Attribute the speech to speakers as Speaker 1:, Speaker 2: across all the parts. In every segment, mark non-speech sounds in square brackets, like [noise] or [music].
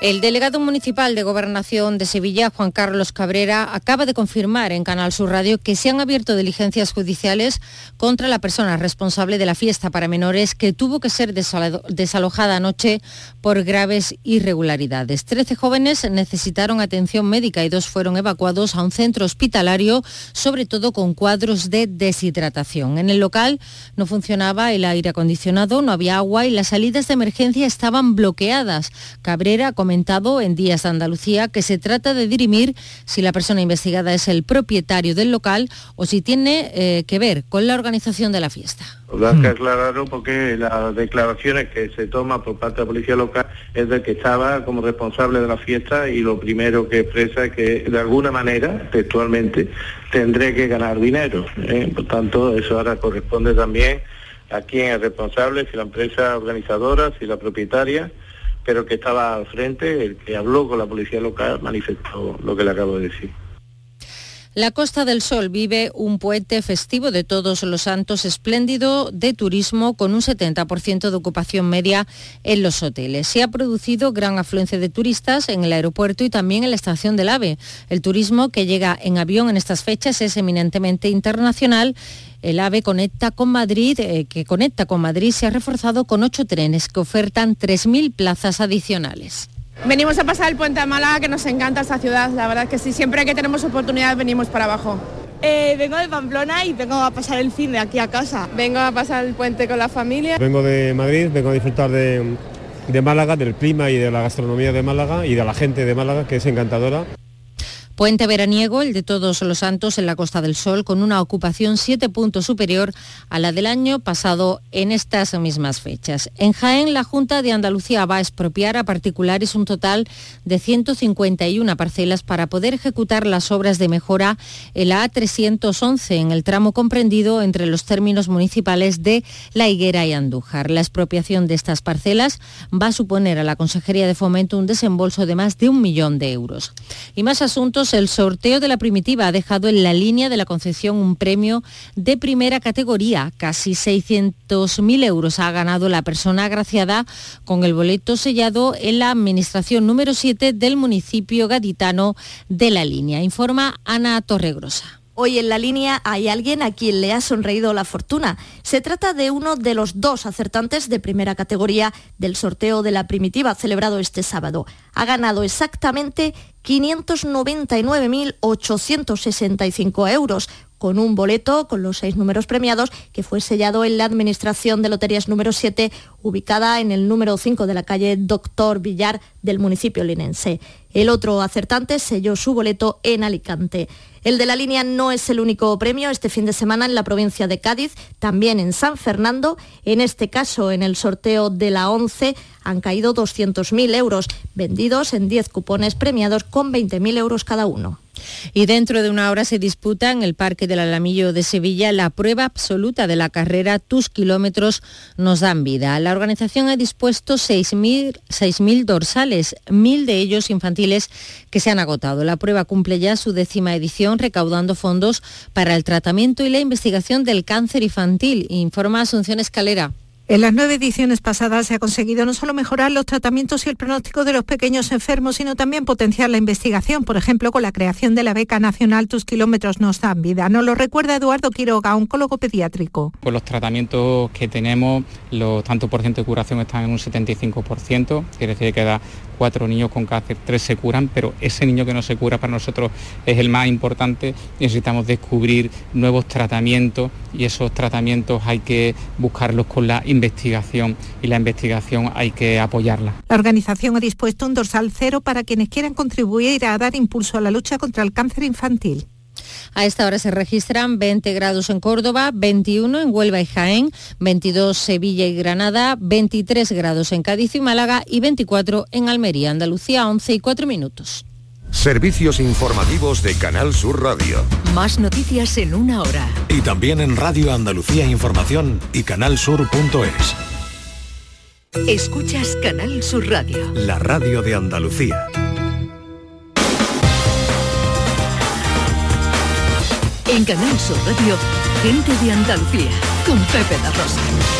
Speaker 1: El delegado municipal de Gobernación de Sevilla, Juan Carlos Cabrera, acaba de confirmar en Canal Sur Radio que se han abierto diligencias judiciales contra la persona responsable de la fiesta para menores que tuvo que ser desalojada anoche por graves irregularidades. Trece jóvenes necesitaron atención médica y dos fueron evacuados a un centro hospitalario, sobre todo con cuadros de deshidratación. En el local no funcionaba el aire acondicionado, no había agua y las salidas de emergencia estaban bloqueadas. Cabrera comentado en Días de Andalucía que se trata de dirimir si la persona investigada es el propietario del local o si tiene eh, que ver con la organización de la fiesta.
Speaker 2: Lo que aclararlo porque las declaraciones que se toman por parte de la policía local es de que estaba como responsable de la fiesta y lo primero que expresa es que de alguna manera, textualmente, tendré que ganar dinero. ¿eh? Por tanto, eso ahora corresponde también a quién es responsable, si la empresa organizadora, si la propietaria pero que estaba al frente, el que habló con la policía local, manifestó lo que le acabo de decir.
Speaker 1: La Costa del Sol vive un puente festivo de todos los santos espléndido de turismo con un 70% de ocupación media en los hoteles. Se ha producido gran afluencia de turistas en el aeropuerto y también en la estación del AVE. El turismo que llega en avión en estas fechas es eminentemente internacional el AVE conecta con Madrid, eh, que conecta con Madrid, se ha reforzado con ocho trenes que ofertan 3.000 plazas adicionales.
Speaker 3: Venimos a pasar el puente de Málaga, que nos encanta esta ciudad, la verdad que sí, siempre que tenemos oportunidad venimos para abajo.
Speaker 4: Eh, vengo de Pamplona y vengo a pasar el fin de aquí a casa.
Speaker 5: Vengo a pasar el puente con la familia.
Speaker 6: Vengo de Madrid, vengo a disfrutar de, de Málaga, del clima y de la gastronomía de Málaga y de la gente de Málaga, que es encantadora.
Speaker 1: Puente veraniego, el de Todos los Santos en la Costa del Sol, con una ocupación siete puntos superior a la del año pasado en estas mismas fechas. En Jaén, la Junta de Andalucía va a expropiar a particulares un total de 151 parcelas para poder ejecutar las obras de mejora en la A311 en el tramo comprendido entre los términos municipales de La Higuera y Andújar. La expropiación de estas parcelas va a suponer a la Consejería de Fomento un desembolso de más de un millón de euros. Y más asuntos el sorteo de la primitiva ha dejado en la línea de la concesión un premio de primera categoría. Casi 600.000 euros ha ganado la persona agraciada con el boleto sellado en la administración número 7 del municipio gaditano de la línea. Informa Ana Torregrosa.
Speaker 7: Hoy en la línea hay alguien a quien le ha sonreído la fortuna. Se trata de uno de los dos acertantes de primera categoría del sorteo de la primitiva celebrado este sábado. Ha ganado exactamente 599.865 euros, con un boleto con los seis números premiados que fue sellado en la Administración de Loterías número 7, ubicada en el número 5 de la calle Doctor Villar del municipio linense. El otro acertante selló su boleto en Alicante. El de la línea no es el único premio este fin de semana en la provincia de Cádiz, también en San Fernando. En este caso, en el sorteo de la 11, han caído 200.000 euros, vendidos en 10 cupones premiados con 20.000 euros cada uno.
Speaker 1: Y dentro de una hora se disputa en el Parque del Alamillo de Sevilla la prueba absoluta de la carrera Tus kilómetros nos dan vida. La organización ha dispuesto 6.000 dorsales, mil de ellos infantiles que se han agotado. La prueba cumple ya su décima edición recaudando fondos para el tratamiento y la investigación del cáncer infantil, informa Asunción Escalera.
Speaker 8: En las nueve ediciones pasadas se ha conseguido no solo mejorar los tratamientos y el pronóstico de los pequeños enfermos, sino también potenciar la investigación, por ejemplo, con la creación de la beca nacional Tus kilómetros nos dan vida. Nos lo recuerda Eduardo Quiroga, oncólogo pediátrico.
Speaker 9: Con los tratamientos que tenemos, los tanto por ciento de curación están en un 75%, quiere decir que da cuatro niños con cáncer, tres se curan, pero ese niño que no se cura para nosotros es el más importante. Necesitamos descubrir nuevos tratamientos y esos tratamientos hay que buscarlos con la y la investigación hay que apoyarla.
Speaker 8: La organización ha dispuesto un dorsal cero para quienes quieran contribuir a dar impulso a la lucha contra el cáncer infantil.
Speaker 1: A esta hora se registran 20 grados en Córdoba, 21 en Huelva y Jaén, 22 Sevilla y Granada, 23 grados en Cádiz y Málaga y 24 en Almería, Andalucía, 11 y 4 minutos.
Speaker 10: Servicios informativos de Canal Sur Radio.
Speaker 11: Más noticias en una hora.
Speaker 10: Y también en Radio Andalucía Información y canalsur.es.
Speaker 11: Escuchas Canal Sur Radio.
Speaker 10: La radio de Andalucía.
Speaker 11: En Canal Sur Radio, Gente de Andalucía, con Pepe La Rosa.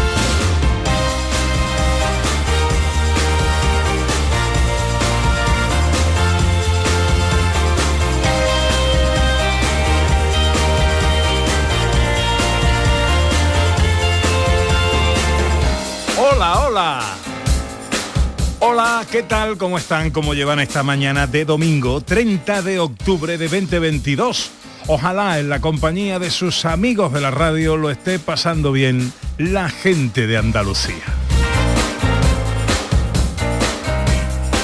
Speaker 12: ¿Qué tal? ¿Cómo están? ¿Cómo llevan esta mañana de domingo 30 de octubre de 2022? Ojalá en la compañía de sus amigos de la radio lo esté pasando bien la gente de Andalucía.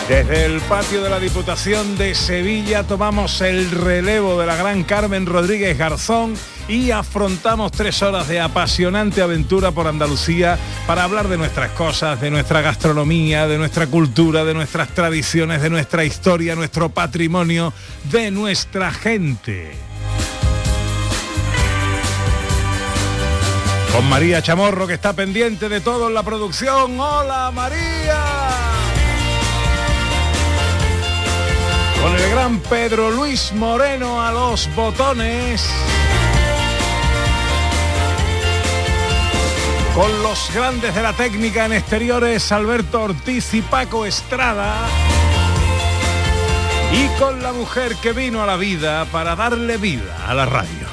Speaker 12: Desde el patio de la Diputación de Sevilla tomamos el relevo de la gran Carmen Rodríguez Garzón y afrontamos tres horas de apasionante aventura por Andalucía para hablar de nuestras cosas, de nuestra gastronomía, de nuestra cultura, de nuestras tradiciones, de nuestra historia, nuestro patrimonio, de nuestra gente. Con María Chamorro que está pendiente de todo en la producción. ¡Hola María! Con el gran Pedro Luis Moreno a los botones. Con los grandes de la técnica en exteriores, Alberto Ortiz y Paco Estrada. Y con la mujer que vino a la vida para darle vida a la radio.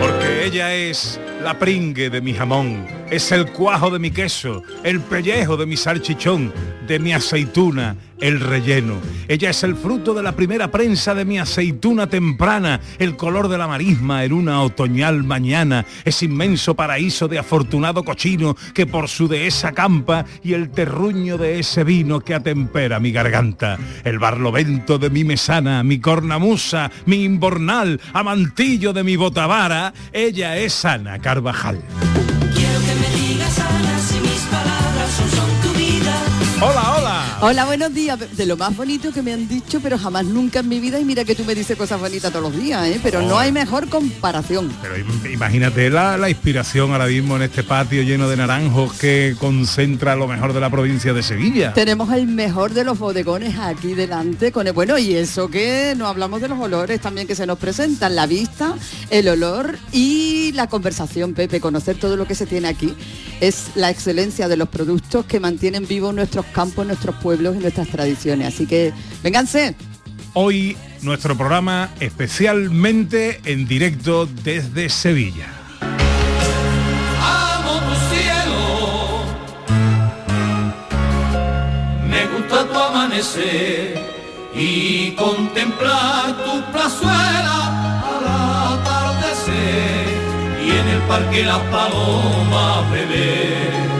Speaker 12: Porque ella es la pringue de mi jamón, es el cuajo de mi queso, el pellejo de mi salchichón, de mi aceituna, el relleno. Ella es el fruto de la primera prensa de mi aceituna temprana, el color de la marisma en una otoñal mañana, ese inmenso paraíso de afortunado cochino que por su dehesa campa y el terruño de ese vino que atempera mi garganta, el barlovento de mi mesana, mi cornamusa, mi imbornal, amantillo de mi botavara, ella es Ana Carvajal. Hola, hola.
Speaker 13: Hola, buenos días. De lo más bonito que me han dicho, pero jamás nunca en mi vida. Y mira que tú me dices cosas bonitas todos los días, ¿eh? Pero no hay mejor comparación.
Speaker 12: Pero im- imagínate la, la inspiración ahora mismo en este patio lleno de naranjos que concentra lo mejor de la provincia de Sevilla.
Speaker 13: Tenemos el mejor de los bodegones aquí delante con el bueno y eso que no hablamos de los olores también que se nos presentan, la vista, el olor y la conversación, Pepe, conocer todo lo que se tiene aquí. Es la excelencia de los productos que mantienen vivos nuestros campos, nuestros pueblos y nuestras tradiciones. Así que vénganse.
Speaker 12: Hoy nuestro programa especialmente en directo desde Sevilla.
Speaker 14: Amo tu cielo. Me gusta tu amanecer y contemplar tu plazuela al atardecer y en el parque las palomas beber.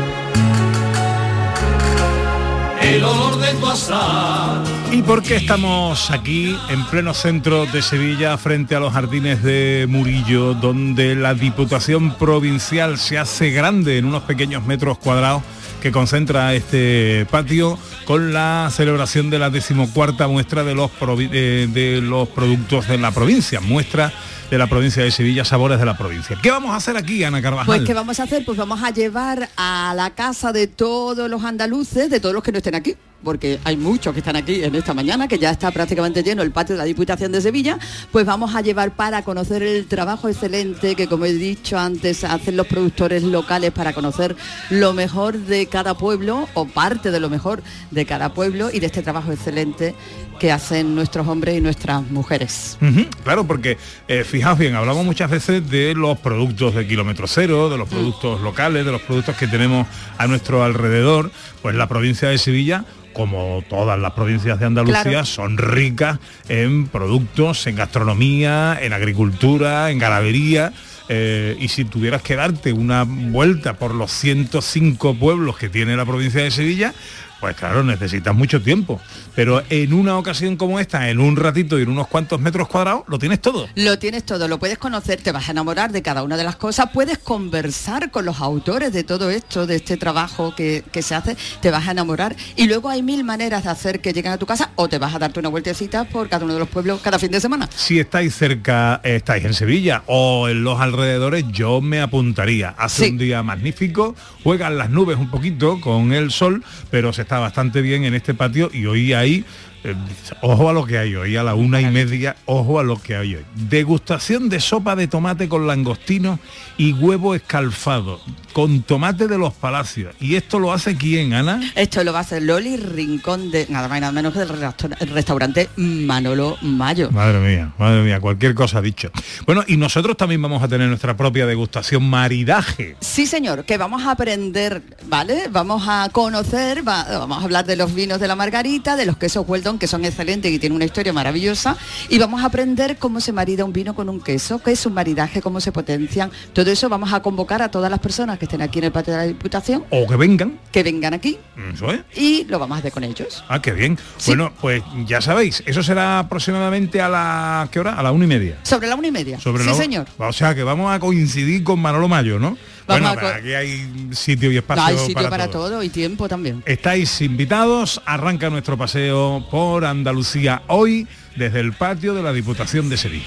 Speaker 14: El olor de tu
Speaker 12: ¿Y por qué estamos aquí en pleno centro de Sevilla frente a los jardines de Murillo, donde la Diputación Provincial se hace grande en unos pequeños metros cuadrados que concentra este patio con la celebración de la decimocuarta muestra de los, eh, de los productos de la provincia, muestra de la provincia de Sevilla, sabores de la provincia. ¿Qué vamos a hacer aquí, Ana Carvajal?
Speaker 13: Pues ¿qué vamos a hacer? Pues vamos a llevar a la casa de todos los andaluces, de todos los que no estén aquí, porque hay muchos que están aquí en esta mañana, que ya está prácticamente lleno el patio de la Diputación de Sevilla, pues vamos a llevar para conocer el trabajo excelente que, como he dicho antes, hacen los productores locales para conocer lo mejor de cada pueblo o parte de lo mejor de cada pueblo y de este trabajo excelente que hacen nuestros hombres y nuestras mujeres.
Speaker 12: Claro, porque eh, fijaos bien, hablamos muchas veces de los productos de kilómetro cero, de los
Speaker 13: Mm.
Speaker 12: productos locales, de los productos que tenemos a nuestro alrededor. Pues la provincia de Sevilla, como todas las provincias de Andalucía,
Speaker 13: Claro.
Speaker 12: son ricas en productos, en gastronomía, en agricultura, en ganadería. eh, y si tuvieras que darte una vuelta por los 105 pueblos que tiene la provincia de Sevilla, pues claro, necesitas mucho tiempo. Pero en una ocasión como esta, en un ratito y en unos cuantos metros cuadrados, lo tienes todo.
Speaker 13: Lo tienes todo, lo puedes conocer, te vas a enamorar de cada una de las cosas, puedes conversar con los autores de todo esto, de este trabajo que, que se hace, te vas a enamorar. Y luego hay mil maneras de hacer que lleguen a tu casa o te vas a darte una vueltecita por cada uno de los pueblos cada fin de semana.
Speaker 12: Si estáis cerca, estáis en Sevilla o en los alrededores, yo me apuntaría. Hace
Speaker 13: Sí.
Speaker 12: un día magnífico, juegan las nubes un poquito con el sol, pero se está bastante bien en este patio y hoy hay, eh, ojo a lo que hay hoy, a la una y media, ojo a lo que hay hoy. Degustación de sopa de tomate con langostino y huevo escalfado, con tomate de los palacios. ¿Y esto lo hace quién, Ana?
Speaker 13: Esto lo va a hacer Loli Rincón de nada más y nada menos que del restaur- el restaurante Manolo Mayo.
Speaker 12: Madre mía, madre mía, cualquier cosa dicho. Bueno, y nosotros también vamos a tener nuestra propia degustación maridaje.
Speaker 13: Sí, señor, que vamos a aprender, ¿vale? Vamos a conocer, va- vamos a hablar de los vinos de la Margarita, de los quesos Que son excelentes y tienen una historia maravillosa, y vamos a aprender cómo se marida un vino con un queso, qué es un maridaje, cómo se potencian. Todo eso vamos a convocar a todas las personas que estén aquí en el patio de la Diputación,
Speaker 12: O que vengan.
Speaker 13: que vengan aquí
Speaker 12: Eso es.
Speaker 13: y lo vamos a hacer con ellos.
Speaker 12: Ah, qué bien. Bueno, pues ya sabéis, eso será aproximadamente a la ¿qué hora? A la una y media.
Speaker 13: Sobre la una y media.
Speaker 12: Sobre
Speaker 13: sí,
Speaker 12: la-
Speaker 13: señor.
Speaker 12: O sea que vamos a coincidir con Manolo Mayo, ¿no?
Speaker 13: Vamos
Speaker 12: bueno,
Speaker 13: a
Speaker 12: aquí hay sitio y espacio,
Speaker 13: Hay sitio
Speaker 12: para,
Speaker 13: para,
Speaker 12: todo.
Speaker 13: todo. y tiempo también.
Speaker 12: Estáis invitados, arranca nuestro paseo por Andalucía hoy desde el patio de la Diputación de Sevilla.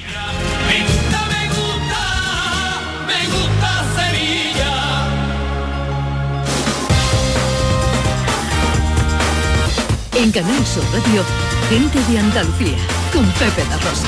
Speaker 14: Me gusta, me gusta, me gusta Sevilla.
Speaker 11: En Canal Sur Radio, gente de Andalucía, con Pepe La Rosa.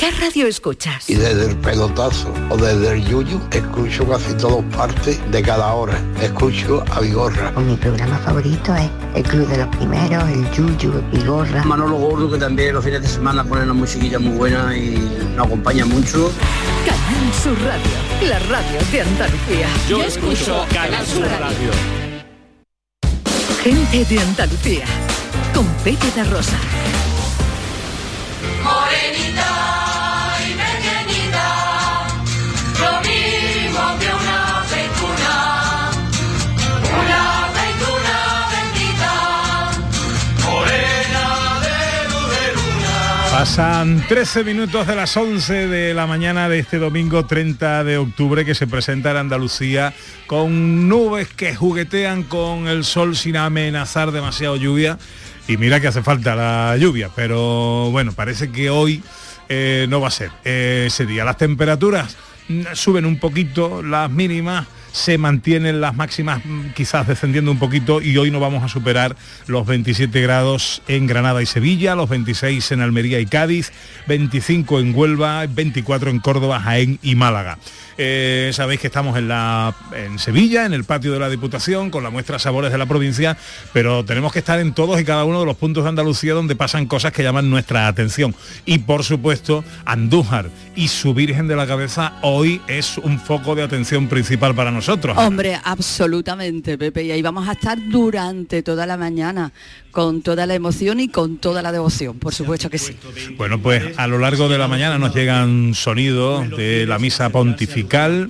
Speaker 11: ¿Qué radio escuchas?
Speaker 15: Y desde el pelotazo o desde el yuyu escucho casi todas partes de cada hora. Escucho a Vigorra.
Speaker 16: Mi programa favorito es El Club de los Primeros, El Yuyu, Vigorra.
Speaker 17: Manolo Gordo, que también los fines de semana pone una musiquilla muy buena y nos acompaña mucho.
Speaker 11: Canal Sur Radio, la radio de Andalucía.
Speaker 17: Yo escucho Canal Sur Radio.
Speaker 11: Gente de Andalucía, con Pepe da Rosa.
Speaker 12: Pasan 13 minutos de las 11 de la mañana de este domingo 30 de octubre que se presenta en Andalucía con nubes que juguetean con el sol sin amenazar demasiado lluvia. Y mira que hace falta la lluvia, pero bueno, parece que hoy eh, no va a ser eh, ese día. Las temperaturas suben un poquito, las mínimas se mantienen las máximas mm, quizás descendiendo un poquito y hoy no vamos a superar los 27 grados en Granada y Sevilla, los 26 en Almería y Cádiz, 25 en Huelva, 24 en Córdoba, Jaén y Málaga. Eh, sabéis que estamos en, la, en Sevilla, en el patio de la Diputación, con la muestra Sabores de la provincia, pero tenemos que estar en todos y cada uno de los puntos de Andalucía donde pasan cosas que llaman nuestra atención. Y por supuesto, Andújar y su Virgen de la Cabeza hoy es un foco de atención principal para nosotros.
Speaker 13: Hombre, absolutamente, Pepe. Y ahí vamos a estar durante toda la mañana, con toda la emoción y con toda la devoción, por supuesto que sí.
Speaker 12: Bueno, pues a lo largo de la mañana nos llegan sonidos de la misa pontifical,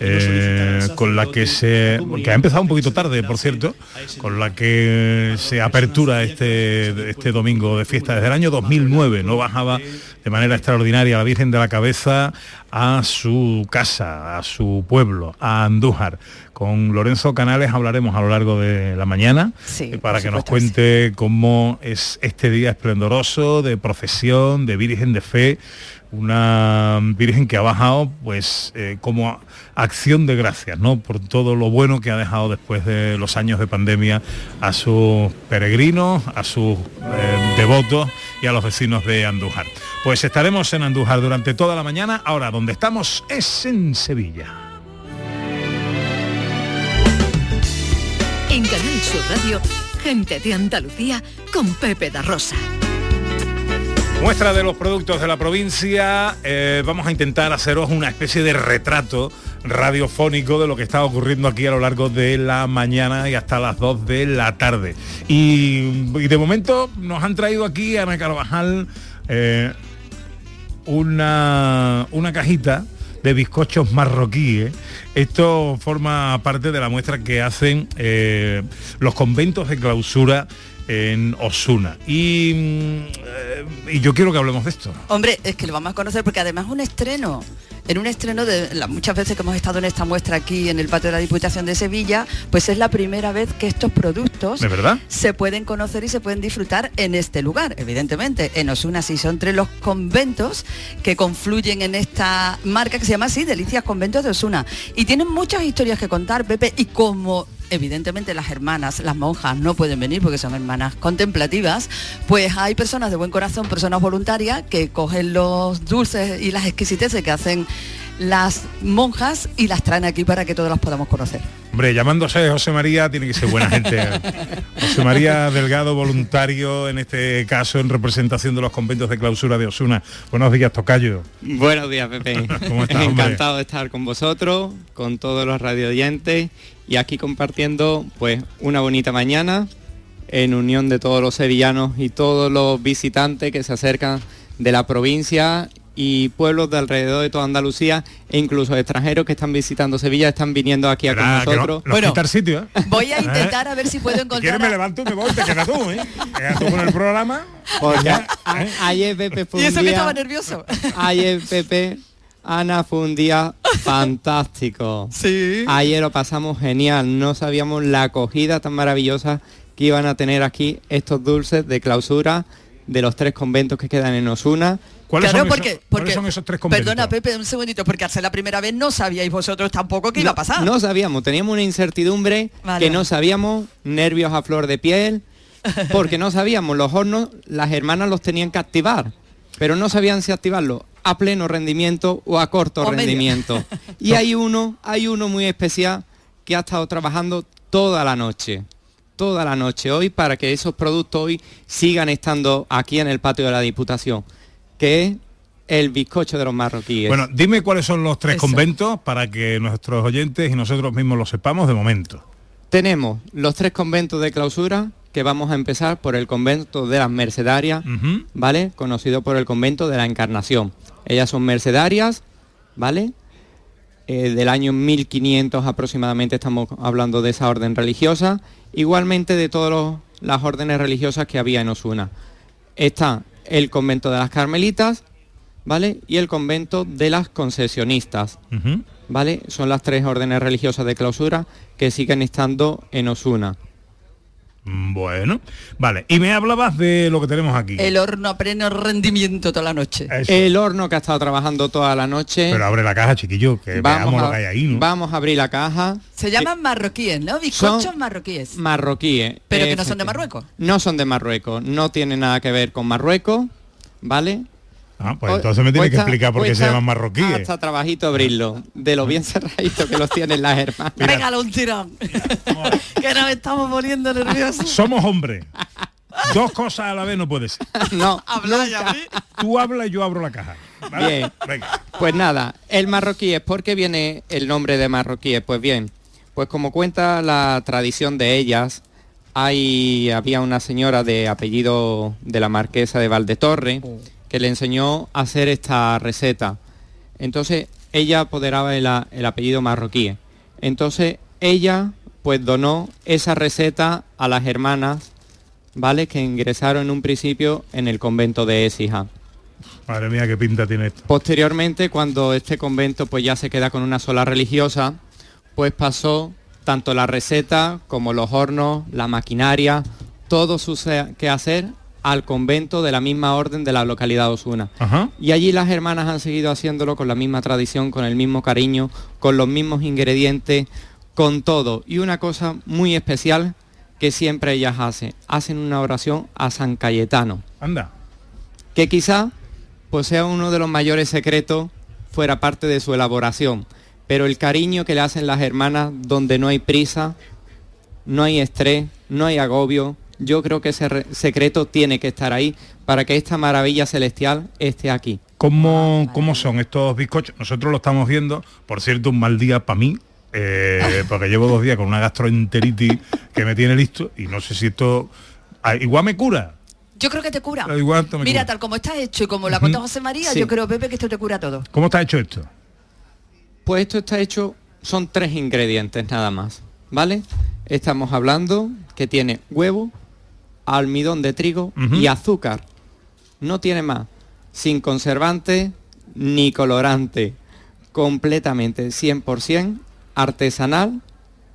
Speaker 12: eh, con la que se, que ha empezado un poquito tarde, por cierto, con la que se apertura este, este domingo de fiesta desde el año 2009. No bajaba de manera extraordinaria la Virgen de la Cabeza a su casa, a su pueblo, a Andújar. Con Lorenzo Canales hablaremos a lo largo de la mañana eh, para que nos cuente cómo es este día esplendoroso de procesión, de Virgen de Fe, una Virgen que ha bajado pues eh, como acción de gracias, ¿no? Por todo lo bueno que ha dejado después de los años de pandemia a sus peregrinos, a sus eh, devotos y a los vecinos de Andújar. Pues estaremos en Andújar durante toda la mañana. Ahora, donde estamos es en Sevilla.
Speaker 11: En Canal Sur Radio, gente de Andalucía con Pepe da Rosa.
Speaker 12: Muestra de los productos de la provincia, eh, vamos a intentar haceros una especie de retrato radiofónico de lo que está ocurriendo aquí a lo largo de la mañana y hasta las 2 de la tarde. Y, de momento nos han traído aquí Ana Carvajal eh, una, una cajita de bizcochos marroquíes. Esto forma parte de la muestra que hacen eh, los conventos de clausura en Osuna. Y, mm, eh, y yo quiero que hablemos de esto.
Speaker 13: Hombre, es que lo vamos a conocer porque además es un estreno. En un estreno de las muchas veces que hemos estado en esta muestra aquí en el patio de la Diputación de Sevilla, pues es la primera vez que estos productos
Speaker 12: ¿De verdad?
Speaker 13: se pueden conocer y se pueden disfrutar en este lugar, evidentemente. En Osuna sí son tres los conventos que confluyen en esta marca que se llama así, Delicias Conventos de Osuna. Y tienen muchas historias que contar, Pepe, y como evidentemente las hermanas, las monjas no pueden venir porque son hermanas contemplativas, pues hay personas de buen corazón, personas voluntarias que cogen los dulces y las exquisiteces que hacen las monjas y las traen aquí para que todos las podamos conocer.
Speaker 12: Hombre, llamándose José María tiene que ser buena gente. [laughs] José María Delgado, voluntario en este caso en representación de los conventos de clausura de Osuna. Buenos días, Tocayo.
Speaker 18: Buenos días, Pepe. [laughs]
Speaker 12: ¿Cómo estás, hombre?
Speaker 18: Encantado de estar con vosotros, con todos los radio oyentes y aquí compartiendo pues una bonita mañana en unión de todos los sevillanos y todos los visitantes que se acercan de la provincia y pueblos de alrededor de toda Andalucía e incluso extranjeros que están visitando Sevilla están viniendo aquí a con
Speaker 12: no-
Speaker 18: nosotros.
Speaker 12: nos quita el sitio, ¿eh?
Speaker 13: Voy a [laughs] intentar a ver si puedo
Speaker 12: Si
Speaker 13: encontrar...
Speaker 12: quieres me levanto y me voy, te quedas tú, ¿eh? Te quedas tú con el programa.
Speaker 18: Porque a-
Speaker 12: ¿eh?
Speaker 18: ayer Pepe fue
Speaker 13: Y
Speaker 18: un
Speaker 13: eso que
Speaker 18: día-
Speaker 13: estaba nervioso.
Speaker 18: Ayer Pepe, Ana fue un día [laughs] fantástico.
Speaker 13: Sí.
Speaker 18: Ayer lo pasamos genial. No sabíamos la acogida tan maravillosa que iban a tener aquí estos dulces de clausura de los tres conventos que quedan en Osuna.
Speaker 12: ¿Cuáles
Speaker 13: Claro,
Speaker 12: son
Speaker 13: porque,
Speaker 12: esos-
Speaker 13: porque
Speaker 12: cuáles son esos tres conventos?
Speaker 13: Perdona, Pepe, un segundito, porque al ser la primera vez no sabíais vosotros tampoco qué iba a pasar.
Speaker 18: No sabíamos, teníamos una incertidumbre
Speaker 13: Vale,
Speaker 18: que no sabíamos, nervios a flor de piel, [laughs] porque no sabíamos, los hornos, las hermanas los tenían que activar, pero no sabían si activarlo a pleno rendimiento o a corto
Speaker 13: O medio.
Speaker 18: rendimiento. [laughs] Y hay uno, hay uno muy especial que ha estado trabajando toda la noche, toda la noche hoy para que esos productos hoy sigan estando aquí en el patio de la Diputación, que es el bizcocho de los marroquíes.
Speaker 12: Bueno, dime cuáles son los tres
Speaker 18: Eso.
Speaker 12: conventos para que nuestros oyentes y nosotros mismos lo sepamos de momento.
Speaker 18: Tenemos los tres conventos de clausura, que vamos a empezar por el convento de las Mercedarias, ¿vale? Conocido por el convento de la Encarnación. Ellas son mercedarias, ¿vale? Eh, del año 1500 aproximadamente estamos hablando de esa orden religiosa. Igualmente de todas las órdenes religiosas que había en Osuna. Está el convento de las Carmelitas, ¿vale? Y el convento de las concesionistas. ¿vale? Son las tres órdenes religiosas de clausura que siguen estando en Osuna.
Speaker 12: Mm, Bueno, vale. Y me hablabas de lo que tenemos aquí.
Speaker 13: El horno a pleno rendimiento toda la noche.
Speaker 18: El horno que ha estado trabajando toda la noche.
Speaker 12: Pero abre la caja, chiquillo, que veamos lo que hay ahí, ¿no?
Speaker 18: vamos a abrir la caja.
Speaker 13: Se llaman marroquíes, ¿no? Bizcochos marroquíes.
Speaker 18: Marroquíes.
Speaker 13: Pero que no son de. Marruecos.
Speaker 18: No son de Marruecos, no tiene nada que ver con Marruecos, ¿vale?
Speaker 12: Ah, pues entonces me tiene que explicar por qué se llaman marroquíes.
Speaker 18: Hasta trabajito abrirlo, de lo bien cerradito que los tienen las hermanas.
Speaker 13: Pégale un tirón. que nos estamos poniendo nerviosos.
Speaker 12: Somos hombres. Dos cosas a la vez no puede ser. [laughs]
Speaker 18: No,
Speaker 13: Habla ya,
Speaker 12: Tú hablas y yo abro la caja. ¿vale?
Speaker 18: Bien.
Speaker 12: Venga.
Speaker 18: Pues nada, el marroquíes, ¿por qué viene el nombre de marroquíes? Pues bien, pues como cuenta la tradición de ellas, hay, había una señora de apellido de la marquesa de Valdetorre que le enseñó a hacer esta receta. Entonces ella apoderaba el, el apellido marroquíes. Entonces ella pues donó esa receta a las hermanas, ¿vale? Que ingresaron en un principio en el convento de Écija.
Speaker 12: Madre mía, qué pinta tiene esto.
Speaker 18: Posteriormente, cuando este convento pues ya se queda con una sola religiosa, pues pasó tanto la receta como los hornos, la maquinaria, todo su quehacer al convento de la misma orden de la localidad Osuna.
Speaker 12: Ajá.
Speaker 18: Y allí las hermanas han seguido haciéndolo con la misma tradición, con el mismo cariño, con los mismos ingredientes, con todo. Y una cosa muy especial que siempre ellas hacen, hacen una oración a San Cayetano
Speaker 12: Anda.
Speaker 18: que quizá pues sea uno de los mayores secretos fuera parte de su elaboración, pero el cariño que le hacen las hermanas donde no hay prisa, no hay estrés, no hay agobio, yo creo que ese re- secreto tiene que estar ahí para que esta maravilla celestial esté aquí.
Speaker 12: ¿Cómo, ¿Cómo son estos bizcochos? Nosotros lo estamos viendo, por cierto, un mal día para mí, eh, [laughs] porque llevo dos días con una gastroenteritis que me tiene listo y no sé si esto ah, igual me cura.
Speaker 13: Yo creo que te cura.
Speaker 12: Igual
Speaker 13: Mira,
Speaker 12: cura.
Speaker 13: tal como está hecho y como lo ha contado José María,
Speaker 18: Sí.
Speaker 13: yo creo, Pepe, que esto te cura todo.
Speaker 12: ¿Cómo está hecho esto?
Speaker 18: Pues esto está hecho, son tres ingredientes nada más, ¿vale? Estamos hablando que tiene huevo, almidón de trigo y azúcar. No tiene más. Sin conservante ni colorante. Completamente 100% artesanal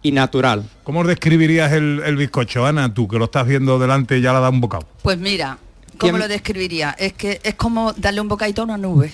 Speaker 18: y natural.
Speaker 12: ¿Cómo describirías el, el bizcocho, Ana? Tú que lo estás viendo delante y ya le da un bocado.
Speaker 13: Pues mira, ¿cómo
Speaker 18: ¿Quién-
Speaker 13: lo describiría? Es que es como darle un bocadito a una nube.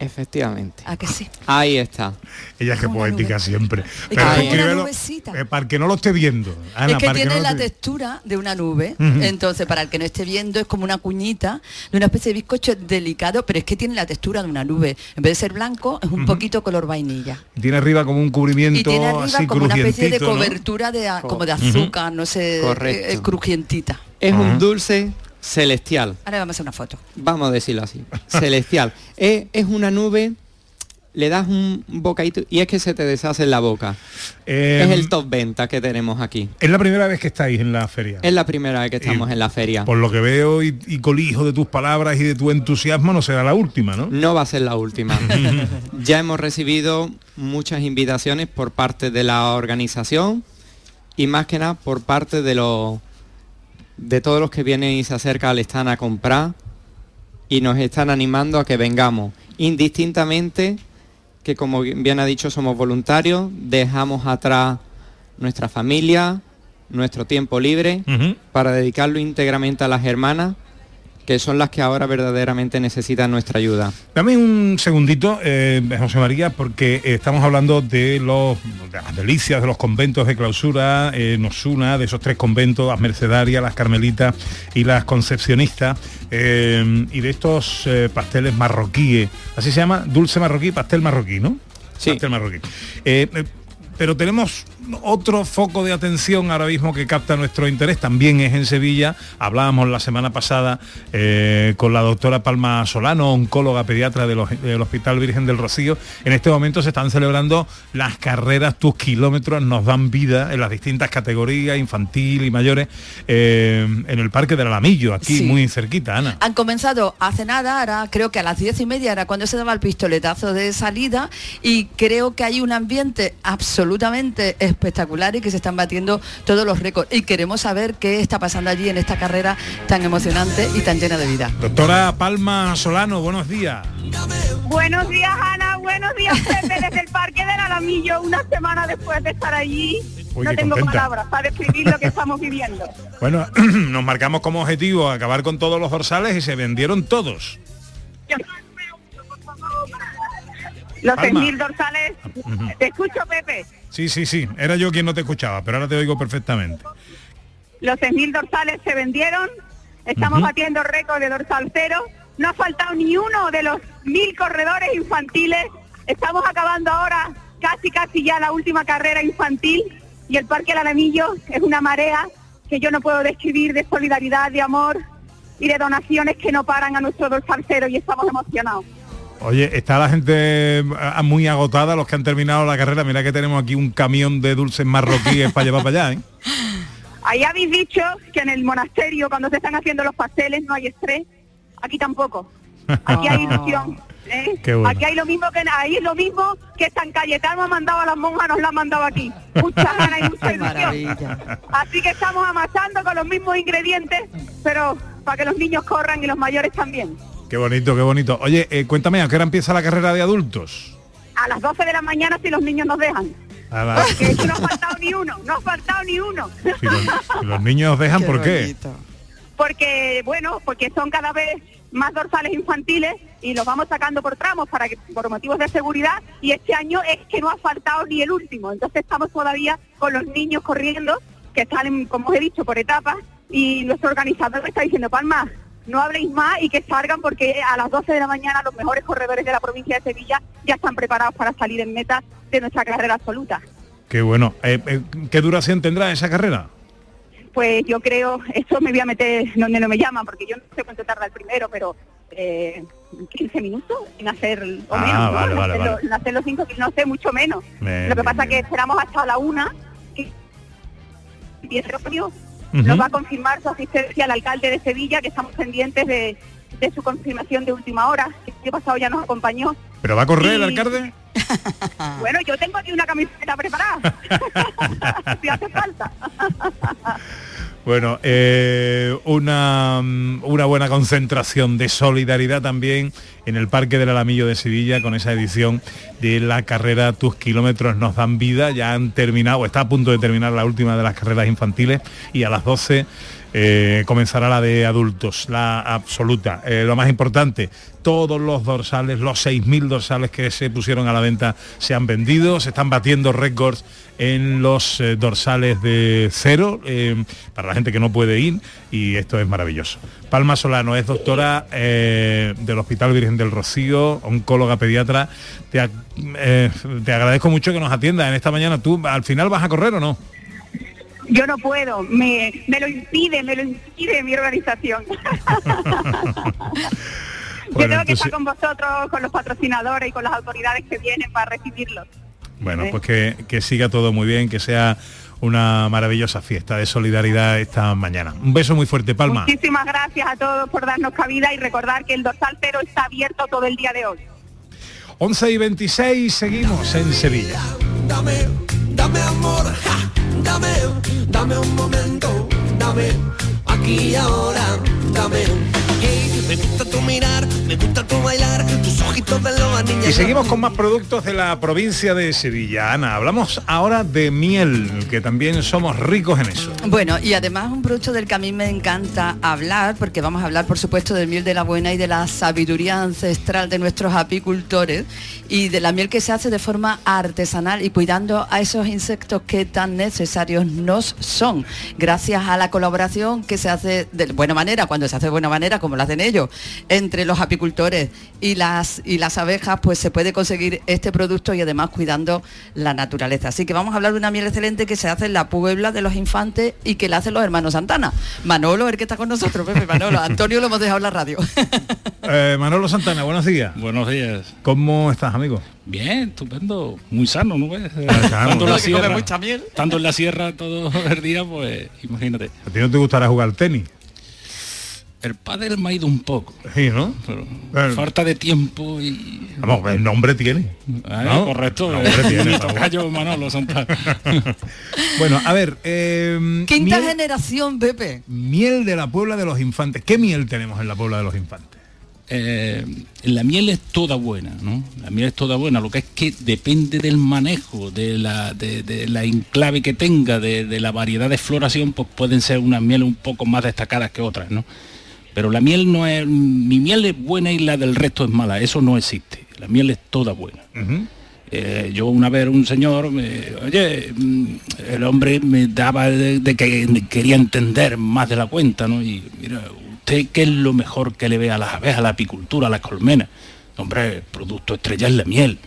Speaker 18: Efectivamente.
Speaker 13: ¿A que sí?
Speaker 18: Ahí está.
Speaker 12: Ella es que poética siempre.
Speaker 13: que
Speaker 12: Pero
Speaker 13: nubecita.
Speaker 12: eh, para el que no lo esté viendo. Ana,
Speaker 13: es que tiene
Speaker 12: no
Speaker 13: la textura de una nube, entonces para el que no esté viendo es como una cuñita de una especie de bizcocho delicado, pero es que tiene la textura de una nube. En vez de ser blanco, es un poquito color vainilla.
Speaker 12: Tiene arriba como un cubrimiento
Speaker 13: Y tiene arriba
Speaker 12: así
Speaker 13: como una especie de cobertura de, como de azúcar, no sé,
Speaker 18: Correcto.
Speaker 13: eh, crujientita.
Speaker 18: Es un dulce celestial.
Speaker 13: Ahora vamos a hacer una foto.
Speaker 18: vamos a decirlo así, celestial. es, [laughs] es una nube, le das un bocadito y es que se te deshace en la boca.
Speaker 12: Eh,
Speaker 18: es el top venta que tenemos aquí.
Speaker 12: Es la primera vez que estáis en la feria.
Speaker 18: Es la primera vez que estamos
Speaker 12: Y
Speaker 18: en la feria.
Speaker 12: Por lo que veo y, y colijo de tus palabras y de tu entusiasmo, no será la última, ¿no?
Speaker 18: No va a ser la última. [laughs] ya hemos recibido muchas invitaciones por parte de la organización y más que nada por parte de los de todos los que vienen y se acercan al stand a comprar y nos están animando a que vengamos. Indistintamente que como bien ha dicho somos voluntarios, dejamos atrás nuestra familia, nuestro tiempo libre para dedicarlo íntegramente a las hermanas que son las que ahora verdaderamente necesitan nuestra ayuda.
Speaker 12: Dame un segundito, eh, José María, porque estamos hablando de, los, de las delicias de los conventos de clausura, eh, nos una de esos tres conventos, las mercedarias, las carmelitas y las concepcionistas, eh, y de estos eh, pasteles marroquíes. Así se llama, dulce marroquí, pastel marroquí, ¿no?
Speaker 18: Sí.
Speaker 12: Pastel marroquí. Pero tenemos otro foco de atención ahora mismo que capta nuestro interés, también es en Sevilla. Hablábamos la semana pasada eh, con la doctora Palma Solano, oncóloga pediatra del, Hospital Virgen del Rocío. En este momento se están celebrando las carreras Tus Kilómetros Nos Dan Vida en las distintas categorías, infantil y mayores, eh, en el Parque del Alamillo, aquí
Speaker 13: Sí.
Speaker 12: muy cerquita, Ana.
Speaker 13: Han comenzado hace nada, ahora creo que a las diez y media era cuando se daba el pistoletazo de salida y creo que hay un ambiente absolutamente espectacular y que se están batiendo todos los récords. Y queremos saber qué está pasando allí en esta carrera tan emocionante y tan llena de vida.
Speaker 12: Doctora Palma Solano, buenos días.
Speaker 19: Buenos días, Ana. Buenos días, Pepe, desde el Parque del Alamillo, una semana después de estar allí.
Speaker 12: Uy,
Speaker 19: no tengo
Speaker 12: contenta.
Speaker 19: palabras para describir lo que estamos viviendo. [laughs]
Speaker 12: Bueno, [clears throat] nos marcamos como objetivo acabar con todos los dorsales y se vendieron todos.
Speaker 19: Los
Speaker 12: Palma.
Speaker 19: 6.000 dorsales. Te escucho, Pepe.
Speaker 12: Sí, sí, sí. Era yo quien no te escuchaba, pero ahora te oigo perfectamente.
Speaker 19: Los 6.000 dorsales se vendieron. Estamos batiendo récord de dorsal cero. No ha faltado ni uno de los mil corredores infantiles. Estamos acabando ahora casi, casi ya la última carrera infantil. Y el Parque del Alamillo es una marea que yo no puedo describir de solidaridad, de amor y de donaciones que no paran a nuestro dorsal cero y estamos emocionados.
Speaker 12: Oye, está la gente ah, muy agotada, los que han terminado la carrera. Mira que tenemos aquí un camión de dulces marroquíes [laughs] para llevar para allá, ¿eh?
Speaker 19: Ahí habéis dicho que en el monasterio cuando se están haciendo los pasteles no hay estrés. Aquí tampoco. Aquí hay [laughs] ilusión. ¿eh?
Speaker 12: Qué bueno.
Speaker 19: Aquí hay lo mismo que ahí es lo mismo que San Cayetano ha mandado a las monjas, nos la han mandado aquí. Muchas ganas y mucha [laughs] ilusión. Así que estamos amasando con los mismos ingredientes, pero para que los niños corran y los mayores también.
Speaker 12: Qué bonito, qué bonito. Oye, eh, cuéntame, ¿a qué hora empieza la carrera de adultos?
Speaker 19: A las 12 de la mañana si los niños nos dejan.
Speaker 12: A la-
Speaker 19: Porque no ha faltado ni uno, no ha faltado ni uno.
Speaker 12: si los, si los niños dejan, ¿por qué?
Speaker 19: porque, bueno, porque son cada vez más dorsales infantiles y los vamos sacando por tramos para que, por motivos de seguridad y este año es que no ha faltado ni el último. Entonces estamos todavía con los niños corriendo, que salen, como os he dicho, por etapas y nuestro organizador está diciendo, Palma, no habléis más y que salgan porque a las 12 de la mañana los mejores corredores de la provincia de Sevilla ya están preparados para salir en meta de nuestra carrera absoluta.
Speaker 12: Qué bueno. Eh, eh, ¿Qué duración tendrá esa carrera?
Speaker 19: Pues yo creo, eso me voy a meter donde no me llaman, porque yo no sé cuánto tarda el primero, pero eh, 15 minutos en hacer, o
Speaker 12: Ah,
Speaker 19: menos, ¿no?
Speaker 12: vale,
Speaker 19: en, hacer
Speaker 12: vale.
Speaker 19: los- en hacer los no sé, mucho menos.
Speaker 12: Bien,
Speaker 19: Lo que
Speaker 12: bien,
Speaker 19: pasa que esperamos hasta la una, que empiece el nos va a confirmar su asistencia al alcalde de Sevilla, que estamos pendientes de, de su confirmación de última hora, que el año pasado ya nos acompañó.
Speaker 12: ¿Pero va a correr el
Speaker 19: Y-
Speaker 12: alcalde? [laughs]
Speaker 19: Bueno, yo tengo aquí una camiseta preparada, [laughs] [laughs] si hace falta.
Speaker 12: Bueno, eh, una, mm, una buena concentración de solidaridad también en el Parque del Alamillo de Sevilla con esa edición de la carrera Tus kilómetros nos dan vida. Ya han terminado, está a punto de terminar la última de las carreras infantiles y a las 12 eh, comenzará la de adultos, la absoluta. Eh, lo más importante, todos los dorsales, los 6.000 dorsales que se pusieron a la venta se han vendido, se están batiendo récords en los eh, dorsales de cero para la gente que no puede ir y esto es maravilloso. Palma Solano es doctora del Hospital Virgen del Rocío, oncóloga pediatra. Te, te agradezco mucho que nos atiendas en esta mañana. ¿Tú al final vas a correr o no?
Speaker 19: Yo no puedo, me, me lo impide, me lo impide mi organización. [laughs] Yo tengo que
Speaker 12: entonces-
Speaker 19: estar con vosotros, con los patrocinadores y con las autoridades que vienen para recibirlos.
Speaker 12: Bueno,
Speaker 19: Sí.
Speaker 12: pues que, que siga todo muy bien, que sea una maravillosa fiesta de solidaridad esta mañana. Un beso muy fuerte, Palma.
Speaker 19: Muchísimas gracias a todos por darnos cabida y recordar que el dorsal cero está abierto todo el día de hoy.
Speaker 12: 11 y 26, seguimos en Sevilla.
Speaker 14: Dame, dame amor, ja, dame, dame un momento, dame aquí y ahora, dame. Me gusta tu mirar, me gusta tu bailar, tus ojitos de loba, niña.
Speaker 12: Y seguimos con más productos de la provincia de Sevilla. Ana, hablamos ahora de miel, que también somos ricos en eso.
Speaker 13: Bueno, y además un producto del que a mí me encanta hablar, porque vamos a hablar, por supuesto, del miel de la buena y de la sabiduría ancestral de nuestros apicultores y de la miel que se hace de forma artesanal y cuidando a esos insectos que tan necesarios nos son, gracias a la colaboración que se hace de buena manera, cuando se hace de buena manera, como lo hacen ellos, entre los apicultores y las, y las abejas, pues se puede conseguir este producto y además cuidando la naturaleza. Así que vamos a hablar de una miel excelente que se hace en la Puebla de los Infantes y que la hacen los hermanos Santana. Manolo, el que está con nosotros, Pepe Manolo. [laughs] Antonio lo hemos dejado en la radio. [laughs]
Speaker 12: Eh, Manolo Santana, buenos días.
Speaker 20: Buenos días.
Speaker 12: ¿Cómo estás, amigo?
Speaker 20: Bien, estupendo. Muy sano, ¿no ves?
Speaker 12: Ah.
Speaker 20: Tanto en la sierra,
Speaker 13: mucha miel.
Speaker 20: tanto en la sierra todo el día, pues imagínate.
Speaker 12: ¿A ti no te gustará jugar al tenis?
Speaker 20: El pádel me ha ido un poco.
Speaker 12: Sí, ¿no?
Speaker 20: Pero falta de tiempo y...
Speaker 12: Vamos, el nombre tiene.
Speaker 20: Ah,
Speaker 12: ¿no?
Speaker 20: Correcto.
Speaker 12: Nombre tiene,
Speaker 20: Mi
Speaker 12: por favor.
Speaker 20: tocayo Manolo Santana. [laughs]
Speaker 12: Bueno, a ver, eh,
Speaker 13: Quinta
Speaker 12: miel,
Speaker 13: generación, Pepe.
Speaker 12: miel de la Puebla de los Infantes. ¿Qué miel tenemos en la Puebla de los Infantes?
Speaker 20: Eh, la miel es toda buena, ¿no? La miel es toda buena, lo que es que depende del manejo, de la, de, de la enclave que tenga, de, de la variedad de floración, pues pueden ser unas mieles un poco más destacadas que otras, ¿no? Pero la miel no es, mi miel es buena y la del resto es mala, eso no existe. La miel es toda buena. Eh, yo una vez un señor, me- oye, mm, el hombre me daba de, de que quería entender más de la cuenta, ¿no? Y mira, ¿usted qué es lo mejor que le ve a las abejas, a la apicultura, a las colmenas? Hombre, el producto estrella es la miel.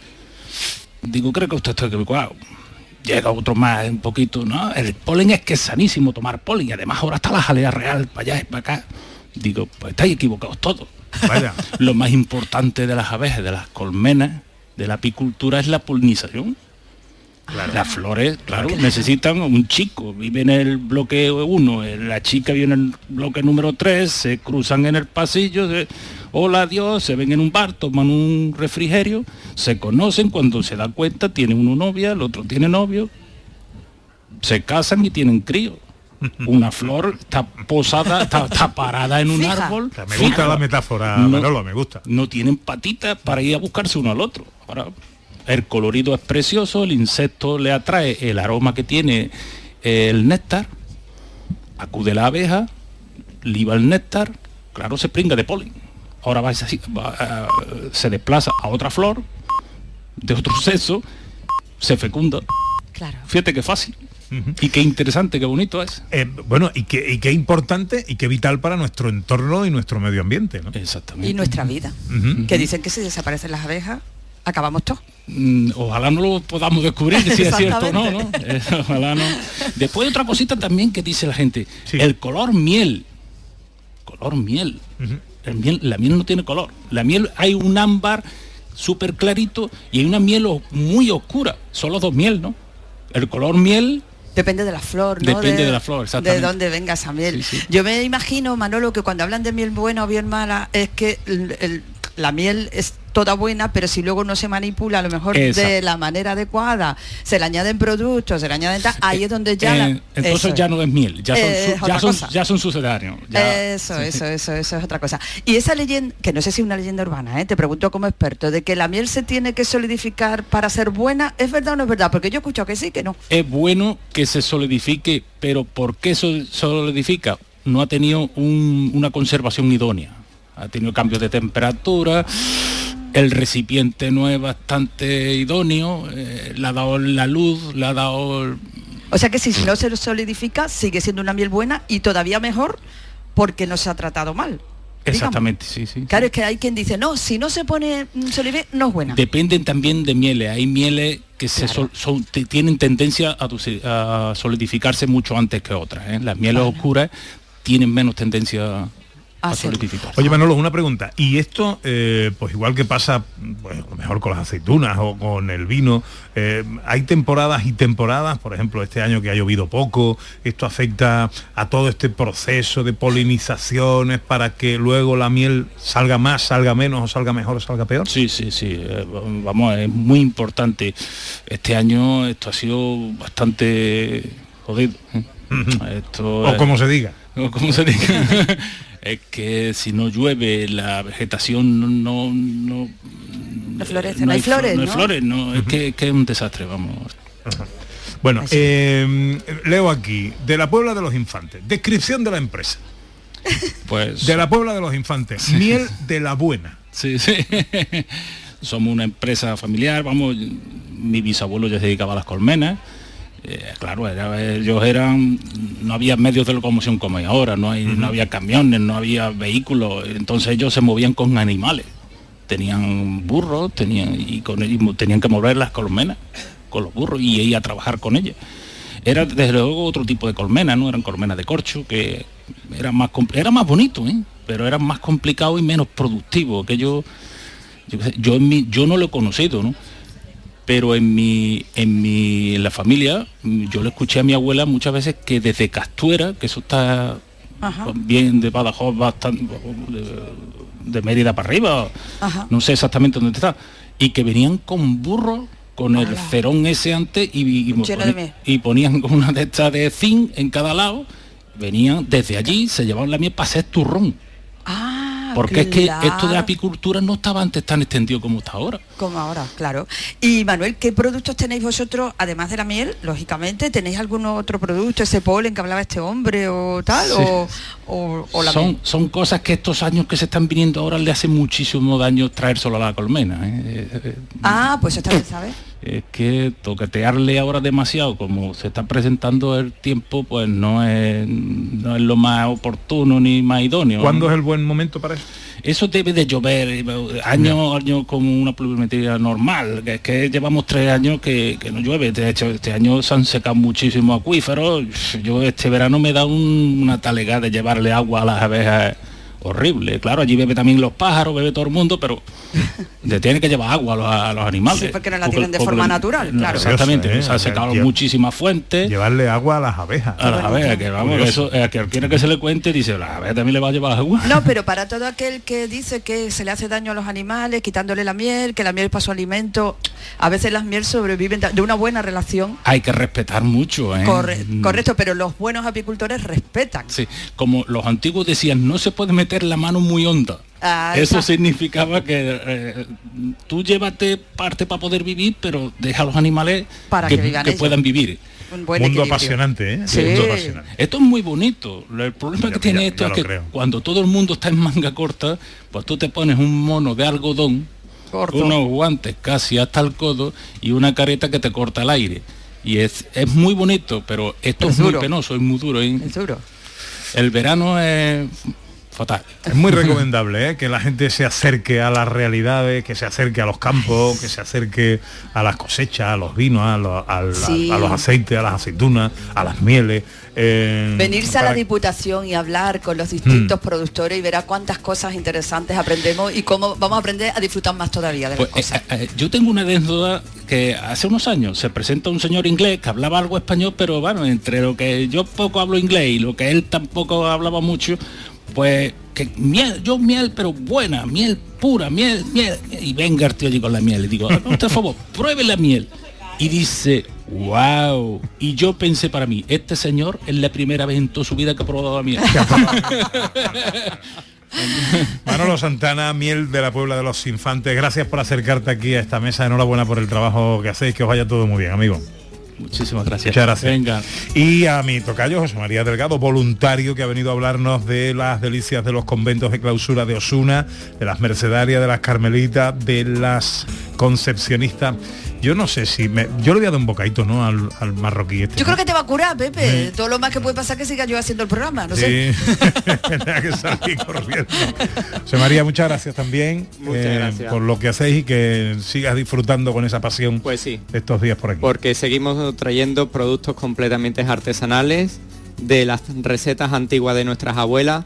Speaker 20: Digo, creo que usted está equivocado. Llega otro más, un poquito, ¿no? El polen es que es sanísimo tomar polen y además ahora está la jalea real para allá y para acá. Digo, pues estáis equivocados todos.
Speaker 12: Vaya.
Speaker 20: Lo más importante de las abejas, de las colmenas, de la apicultura es la polinización. Las flores, claro, necesitan un chico, vive en el bloque 1, la chica vive en el bloque número 3, se cruzan en el pasillo, se- hola adiós, se ven en un bar, toman un refrigerio, se conocen, cuando se dan cuenta tiene uno novia, el otro tiene novio, se casan y tienen crío. Una flor está posada, está, está parada en un
Speaker 12: Fija.
Speaker 20: árbol.
Speaker 12: O sea, me gusta la metáfora, Manolo, me gusta.
Speaker 20: No tienen patitas para ir a buscarse uno al otro. Ahora, el colorido es precioso, el insecto le atrae el aroma que tiene el néctar, acude la abeja, liba el néctar, claro, se pringa de polen. Ahora va, así, va, ah, se desplaza a otra flor de otro sexo, se fecunda.
Speaker 13: Claro.
Speaker 20: Fíjate qué fácil. Y qué interesante, qué bonito es.
Speaker 12: Eh, bueno, y qué, y qué importante y qué vital para nuestro entorno y nuestro medio ambiente, ¿no?
Speaker 20: Exactamente.
Speaker 13: Y nuestra vida. Que dicen que si desaparecen las abejas, acabamos todos.
Speaker 20: Mm, ojalá no lo podamos descubrir si es cierto o no, ¿no? Eh, ojalá no. Después otra cosita también que dice la gente, el color miel. Color miel. El miel. La miel no tiene color. La miel hay un ámbar súper clarito y hay una miel muy oscura. Son los dos miel, ¿no? El color miel
Speaker 13: Depende de la flor, ¿no?
Speaker 20: Depende de la flor, exactamente.
Speaker 13: De dónde venga esa miel. Yo me imagino, Manolo, que cuando hablan de miel buena o bien mala, es que el- el- la miel es toda buena, pero si luego no se manipula a lo mejor de la manera adecuada, se le añaden productos, se le añaden tal, ahí es donde ya... la-
Speaker 20: Eh, entonces
Speaker 13: eso
Speaker 20: ya no es miel, ya son,
Speaker 13: Eh,
Speaker 20: su- ya son, ya son sucedáneos. ya-
Speaker 13: Eso,
Speaker 20: sí,
Speaker 13: eso, eso, eso es otra cosa. Y esa leyenda, que no sé si es una leyenda urbana, ¿eh? te pregunto como experto, de que la miel se tiene que solidificar para ser buena, ¿es verdad o no es verdad? Porque yo he escuchado que sí, que no.
Speaker 20: es bueno que se solidifique, pero ¿por qué se solidifica? No ha tenido un- una conservación idónea. Ha tenido cambios de temperatura, el recipiente no es bastante idóneo, eh, le ha dado la luz, le ha dado... el-
Speaker 13: O sea que si no se solidifica, sigue siendo una miel buena y todavía mejor porque no se ha tratado mal.
Speaker 20: Exactamente, sí, sí.
Speaker 13: Claro, es que hay quien dice, no, si no se pone mm, solidifica, no es buena.
Speaker 20: Dependen también de mieles. Hay mieles que se sol- son- tienen tendencia a, duci- a solidificarse mucho antes que otras. ¿eh? Las mieles oscuras tienen menos tendencia.
Speaker 12: Oye Manolo, una pregunta. Y esto, eh, pues igual que pasa, pues, a lo mejor con las aceitunas o con el vino, eh, hay temporadas y temporadas, por ejemplo, este año que ha llovido poco, esto afecta a todo este proceso de polinizaciones para que luego la miel salga más, salga menos o salga mejor o salga peor.
Speaker 20: Sí, sí, sí. eh, vamos, es muy importante. Este año esto ha sido bastante jodido. Esto
Speaker 12: O
Speaker 20: es-
Speaker 12: como se diga.
Speaker 20: o como se diga. [laughs] es que si no llueve la vegetación no no, no,
Speaker 13: No florece, no, hay flores,
Speaker 20: no
Speaker 13: ¿no?
Speaker 20: hay flores, no, es que, que es un desastre, vamos.
Speaker 12: Bueno, eh, leo aquí, de la Puebla de los Infantes, descripción de la empresa.
Speaker 20: Pues
Speaker 12: De la Puebla de los Infantes, miel de la buena.
Speaker 20: Sí, sí. [laughs] Somos una empresa familiar, vamos, mi bisabuelo ya se dedicaba a las colmenas. Eh, claro, era- ellos eran, no había medios de locomoción como hay ahora, no, hay, no había camiones, no había vehículos, entonces ellos se movían con animales. Tenían burros, tenían, y, con, y tenían que mover las colmenas con los burros y ir a trabajar con ellas. Era desde luego otro tipo de colmena, ¿no? Eran colmenas de corcho, que era más, era más bonito, ¿eh? pero era más complicado y menos productivo. Que yo, yo, yo, yo no lo he conocido, ¿no? Pero en mi, en mi, en la familia, yo le escuché a mi abuela muchas veces que desde Castuera, que eso está bien de Badajoz, bastante de, de Mérida para arriba,
Speaker 13: Ajá.
Speaker 20: no sé exactamente dónde está, y que venían con burros con el cerón ese antes y, y- y ponían una de estas de zinc en cada lado, venían desde allí, se llevaban la miel para hacer turrón. Porque es que esto de apicultura no estaba antes tan extendido como está ahora.
Speaker 13: Como ahora, claro. Y Manuel, ¿qué productos tenéis vosotros, además de la miel, lógicamente? ¿Tenéis algún otro producto, ese polen que hablaba este hombre o tal?
Speaker 20: Sí.
Speaker 13: O, o- o la
Speaker 20: son,
Speaker 13: miel?
Speaker 20: son cosas que estos años que se están viniendo ahora le hacen muchísimo daño traer solo a la colmena. ¿eh? Eh, eh,
Speaker 13: Ah, pues está bien, ¿sabes?
Speaker 20: Es que toquetearle ahora demasiado, como se está presentando el tiempo, pues no es, no es lo más oportuno ni más idóneo.
Speaker 12: ¿Cuándo es el buen momento para eso?
Speaker 20: Eso debe de llover eh, año año como una pluviometría normal, que es que llevamos tres años que, que no llueve. De hecho, este año se han secado muchísimos acuíferos. Yo este verano me da un- una talegada de llevarle agua a las abejas horrible. Claro, allí bebe también los pájaros, bebe todo el mundo, pero [laughs] le tiene que llevar agua a los, a los animales.
Speaker 13: Sí, porque no la tienen de forma natural, claro.
Speaker 20: Exactamente,
Speaker 12: ¿eh?
Speaker 20: se han
Speaker 12: sea,
Speaker 20: secado muchísimas fuentes.
Speaker 12: Llevarle agua a las abejas.
Speaker 20: A las abejas, que vamos,
Speaker 12: Curioso.
Speaker 20: eso, eh, a que quiera que se le cuente, dice, la abeja también le va a llevar agua.
Speaker 13: No, pero [laughs] para todo aquel que dice que se le hace daño a los animales, quitándole la miel, que la miel es para su alimento, a veces las miel sobreviven de una buena relación.
Speaker 20: Hay que respetar mucho, ¿eh?
Speaker 13: Corre-
Speaker 20: Mm.
Speaker 13: correcto, pero los buenos apicultores respetan.
Speaker 20: Sí, como los antiguos decían, no se puede meter la mano muy honda.
Speaker 13: Ah,
Speaker 20: Eso significaba que eh, tú llévate parte para poder vivir, pero deja a los animales
Speaker 13: Para que
Speaker 20: puedan vivir.
Speaker 13: Un buen
Speaker 12: Mundo
Speaker 13: equilibrio.
Speaker 12: apasionante, ¿eh?
Speaker 13: Sí.
Speaker 12: Mundo apasionante.
Speaker 20: Esto es muy bonito. El problema
Speaker 12: Ya-
Speaker 20: que tiene
Speaker 12: ya-
Speaker 20: esto
Speaker 12: ya
Speaker 20: es que
Speaker 12: creo.
Speaker 20: cuando todo el mundo está en manga corta, pues tú te pones un mono de algodón,
Speaker 13: Corto.
Speaker 20: unos guantes casi hasta el codo y una careta que te corta el aire. Y es, es muy bonito, pero esto
Speaker 13: Es
Speaker 20: es, muy penoso, es muy duro. ¿eh?
Speaker 13: Es duro.
Speaker 20: El verano es fatal.
Speaker 12: Es muy recomendable ¿eh? que la gente se acerque a las realidades, que se acerque a los campos, que se acerque a las cosechas, a los vinos, a los, al-
Speaker 13: Sí.
Speaker 12: a los aceites, a las aceitunas, a las mieles. eh,
Speaker 13: Venirse a la diputación y hablar con los distintos
Speaker 20: Mm.
Speaker 13: productores y verá cuántas cosas interesantes aprendemos y cómo vamos a aprender a disfrutar más todavía de las
Speaker 20: Pues,
Speaker 13: cosas.
Speaker 20: eh, eh, yo tengo una anécdota que hace unos años se presenta un señor inglés que hablaba algo español, pero bueno, entre lo que yo poco hablo inglés y lo que él tampoco hablaba mucho, pues que miel, yo miel, pero buena, miel pura, miel, miel. Y venga el tío allí con la miel. Y digo, "Ah, por favor, pruebe la miel. Y dice, wow. Y yo pensé para mí, este señor es la primera vez en toda su vida que ha probado la miel. [laughs] [laughs]
Speaker 12: Manolo Santana, miel de la Puebla de los Infantes, gracias por acercarte aquí a esta mesa, enhorabuena por el trabajo que hacéis, que os vaya todo muy bien, amigo.
Speaker 20: Muchísimas gracias.
Speaker 12: Muchas gracias.
Speaker 20: Venga.
Speaker 12: Y a mi tocayo José María Delgado, voluntario que ha venido a hablarnos de las delicias de los conventos de clausura de Osuna, de las mercedarias, de las carmelitas, de las concepcionistas. Yo no sé si me, yo le voy a dar un bocadito, ¿no? Al, al marroquí este.
Speaker 13: Yo creo que te va a curar, Pepe.
Speaker 12: Sí.
Speaker 13: Todo lo más que puede pasar es que siga yo haciendo el programa, no sé.
Speaker 12: Sí, [laughs] tenía que salir corriendo. José María, muchas gracias también eh,
Speaker 18: Muchas gracias.
Speaker 12: por lo que hacéis y que sigas disfrutando con esa pasión
Speaker 18: Pues sí.
Speaker 12: estos días por aquí.
Speaker 18: Porque seguimos trayendo productos completamente artesanales de las recetas antiguas de nuestras abuelas.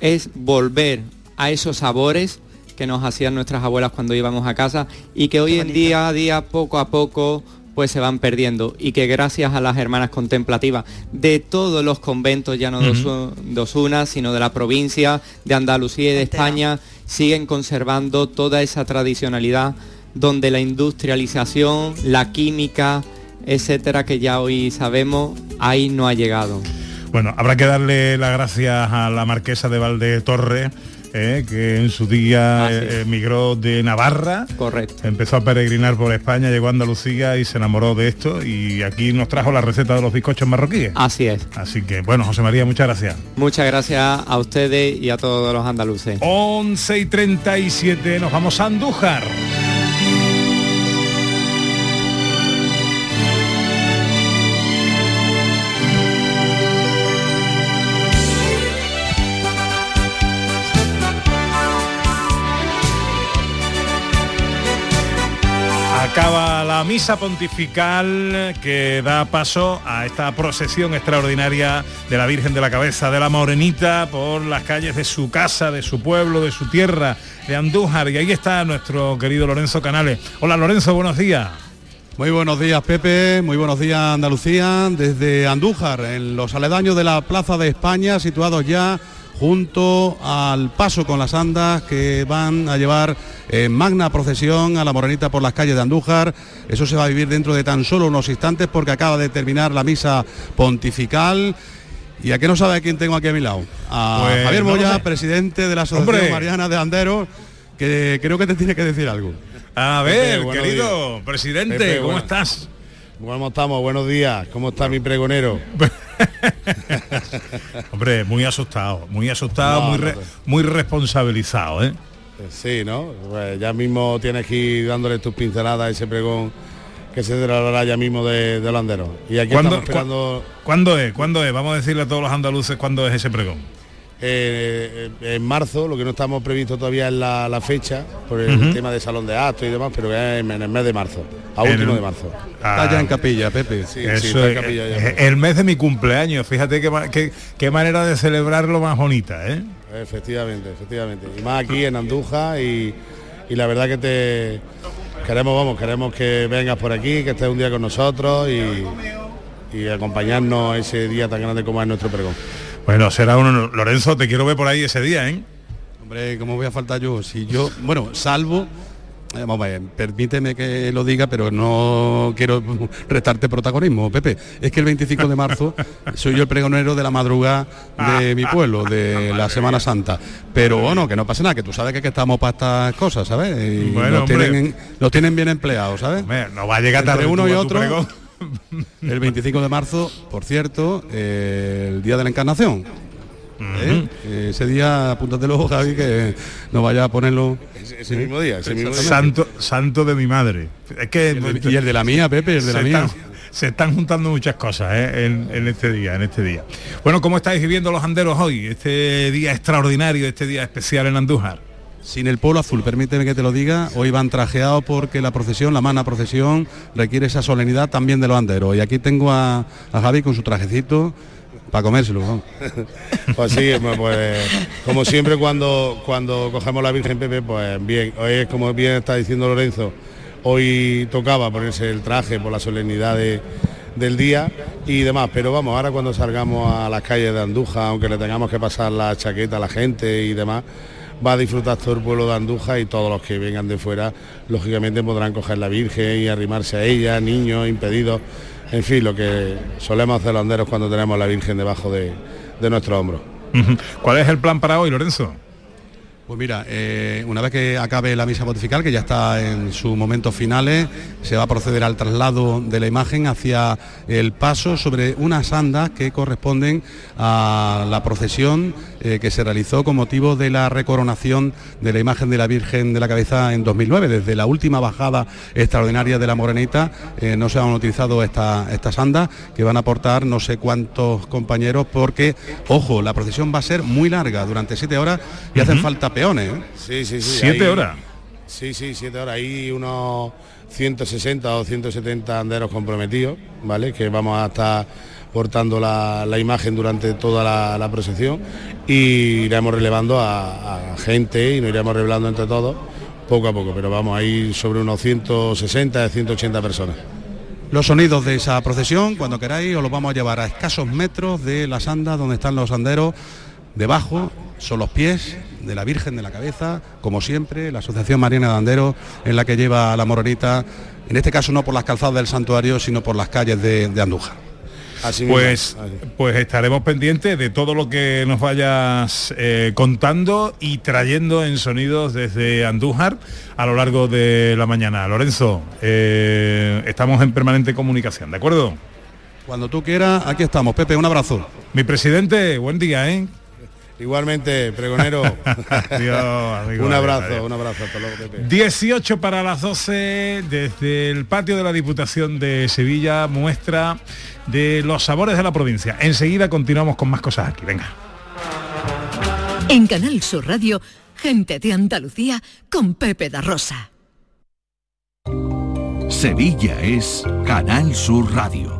Speaker 18: Es volver a esos sabores que nos hacían nuestras abuelas cuando íbamos a casa y que hoy en día a día, poco a poco, pues se van perdiendo y que gracias a las hermanas contemplativas de todos los conventos, ya no de Osu- de Osuna, sino de la provincia, de Andalucía y de España, siguen conservando toda esa tradicionalidad donde la industrialización, la química, etcétera, que ya hoy sabemos, ahí no ha llegado.
Speaker 12: Bueno, habrá que darle las gracias a la marquesa de Valde Torre, eh, que en su día
Speaker 18: Ah, sí.
Speaker 12: eh, emigró de Navarra.
Speaker 18: Correcto.
Speaker 12: Empezó a peregrinar por España, llegó a Andalucía y se enamoró de esto y aquí nos trajo la receta de los bizcochos marroquíes.
Speaker 18: Así es.
Speaker 12: Así que, bueno, José María, muchas gracias.
Speaker 18: Muchas gracias a ustedes y a todos los andaluces.
Speaker 12: 11 y 37, nos vamos a Andújar. La misa pontifical que da paso a esta procesión extraordinaria de la Virgen de la Cabeza de la Morenita por las calles de su casa, de su pueblo, de su tierra, de Andújar. Y ahí está nuestro querido Lorenzo Canales. Hola Lorenzo, buenos días.
Speaker 21: Muy buenos días Pepe, muy buenos días Andalucía, desde Andújar, en los aledaños de la Plaza de España, situados ya junto al paso con las andas que van a llevar en magna procesión a la Morenita por las calles de Andújar. Eso se va a vivir dentro de tan solo unos instantes porque acaba de terminar la misa pontifical. ¿Y a qué no sabe a quién tengo aquí a mi lado? A
Speaker 12: Pues,
Speaker 21: Javier
Speaker 12: no
Speaker 21: Moya,
Speaker 12: sé.
Speaker 21: presidente de la Asociación
Speaker 12: Hombre.
Speaker 21: Mariana de Anderos, que creo que te tiene que decir algo.
Speaker 12: A ver, querido presidente,
Speaker 21: Pepe,
Speaker 12: ¿cómo estás?
Speaker 21: ¿Cómo estamos? Buenos días. ¿Cómo está mi pregonero? [laughs]
Speaker 12: Hombre, muy asustado, muy asustado,
Speaker 21: No,
Speaker 12: muy,
Speaker 21: no,
Speaker 12: re-
Speaker 21: no.
Speaker 12: muy responsabilizado, ¿eh?
Speaker 21: Sí, ¿no? Pues ya mismo tienes que ir dándole tus pinceladas a ese pregón que se celebrará ya mismo de, de Landero. Y aquí
Speaker 12: ¿Cuándo-
Speaker 21: estamos esperando...
Speaker 12: ¿Cuándo es? ¿Cuándo es? Vamos a decirle a todos los andaluces cuándo es ese pregón.
Speaker 22: Eh, en marzo, lo que no estamos previsto todavía es la, la fecha, por el tema de salón de actos y demás, pero es en el mes de marzo, a último
Speaker 12: el-
Speaker 22: de marzo.
Speaker 12: Ah. Está ya en
Speaker 21: capilla, Pepe.
Speaker 22: Sí, sí, está en capilla ya.
Speaker 12: el mes de mi cumpleaños, fíjate qué, qué- qué manera de celebrarlo más bonita, ¿eh?
Speaker 22: Efectivamente, efectivamente. Y más aquí en Andújar y, y la verdad que te queremos, vamos, queremos que vengas por aquí, que estés un día con nosotros y, y acompañarnos ese día tan grande como es nuestro pregón.
Speaker 12: Bueno, será uno. Lorenzo, te quiero ver por ahí ese día, ¿eh?
Speaker 21: Hombre, ¿cómo voy a faltar yo? Si yo, bueno, salvo, eh, vamos a ver, permíteme que lo diga, pero no quiero [laughs] restarte protagonismo, Pepe. Es que el 25 de marzo [laughs] soy yo el pregonero de la madrugada de [laughs] mi pueblo, de la Semana Santa. Pero bueno, que no pasa nada, que tú sabes que, que estamos para estas cosas, ¿sabes? Y
Speaker 12: Bueno,
Speaker 21: nos, tienen, nos tienen bien empleados, ¿sabes?
Speaker 12: no va a llegar
Speaker 21: Entre
Speaker 12: tarde
Speaker 21: uno y otro. El 25 de marzo, por cierto, eh, el día de la Encarnación. ¿Eh? Eh, Ese día, apúntatelo, Javi, que no vaya a ponerlo.
Speaker 22: Ese mismo día, ese mismo día.
Speaker 12: Santo, santo de mi madre. Es que
Speaker 21: y el de la mía, Pepe, el de la mía.
Speaker 12: Están, se están juntando muchas cosas ¿eh? en, en este día, en este día. Bueno, ¿cómo estáis viviendo los anderos hoy? Este día extraordinario, este día especial en Andújar.
Speaker 21: Sin el polo azul, permíteme que te lo diga, hoy van trajeados porque la procesión, la mana procesión, requiere esa solemnidad también de los anderos. Y aquí tengo a, a Javi con su trajecito para comérselo. vamos. [laughs]
Speaker 22: Pues sí, pues como siempre cuando cuando cogemos la Virgen Pepe, pues bien, hoy es como bien está diciendo Lorenzo, hoy tocaba ponerse el traje por la solemnidad de- del día y demás, pero vamos, ahora cuando salgamos a las calles de Andújar, aunque le tengamos que pasar la chaqueta a la gente y demás, va a disfrutar todo el pueblo de Andújar y todos los que vengan de fuera, lógicamente podrán coger la Virgen y arrimarse a ella, niños, impedidos, en fin, lo que solemos hacer los anderos cuando tenemos la Virgen debajo de, de nuestro hombro.
Speaker 12: ¿Cuál es el plan para hoy, Lorenzo?
Speaker 21: Pues mira, eh, una vez que acabe la misa pontifical, que ya está en sus momentos finales, se va a proceder al traslado de la imagen hacia el paso sobre unas andas que corresponden a la procesión eh, que se realizó con motivo de la recoronación de la imagen de la Virgen de la Cabeza en 2009. Desde la última bajada extraordinaria de la Morenita eh, no se han utilizado esta- estas andas que van a aportar no sé cuántos compañeros porque, ojo, la procesión va a ser muy larga, durante siete horas y hacen falta peones. ¿eh?
Speaker 22: Sí, sí, sí.
Speaker 12: ¿Siete
Speaker 22: ahí-
Speaker 12: horas?
Speaker 22: Sí, sí, siete horas. Hay unos 160 o 170 anderos comprometidos, ¿vale? Que vamos a estar portando la, imagen durante toda la, procesión y iremos relevando a, gente y nos iremos revelando entre todos poco a poco, pero vamos a ir sobre unos 160, 180 personas.
Speaker 21: Los sonidos de esa procesión, cuando queráis, os los vamos a llevar a escasos metros de las andas donde están los anderos. Debajo son los pies de la Virgen de la Cabeza, como siempre, la Asociación Mariana de Anderos, en la que lleva la moronita, en este caso no por las calzadas del santuario, sino por las calles de, de Andújar.
Speaker 22: Así.
Speaker 12: Pues, pues estaremos pendientes de todo lo que nos vayas eh, contando y trayendo en sonidos desde Andújar a lo largo de la mañana. Lorenzo, eh, estamos en permanente comunicación, ¿de acuerdo?
Speaker 21: Cuando tú quieras, aquí estamos. Pepe, un abrazo.
Speaker 12: Mi presidente, buen día, ¿eh?
Speaker 22: Igualmente, pregonero. [laughs]
Speaker 12: Amigo,
Speaker 22: un abrazo, un abrazo. Hasta luego, Pepe.
Speaker 12: 18 para las 12 desde el patio de la Diputación de Sevilla, muestra de los sabores de la provincia. Enseguida continuamos con más cosas aquí. Venga.
Speaker 11: En Canal Sur Radio, gente de Andalucía con Pepe da Rosa.
Speaker 23: Sevilla es Canal Sur Radio.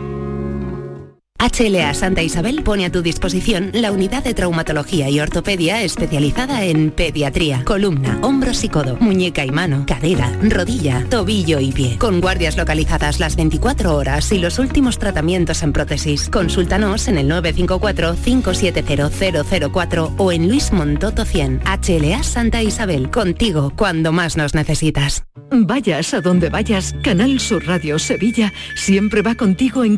Speaker 24: HLA Santa Isabel pone a tu disposición la unidad de traumatología y ortopedia especializada en pediatría, columna, hombros y codo, muñeca y mano, cadera, rodilla, tobillo y pie. Con guardias localizadas las 24 horas y los últimos tratamientos en prótesis. Consúltanos en el 954-570004 o en Luis Montoto 100. HLA Santa Isabel, contigo cuando más nos necesitas.
Speaker 11: Vayas a donde vayas, Canal Sur Radio Sevilla siempre va contigo en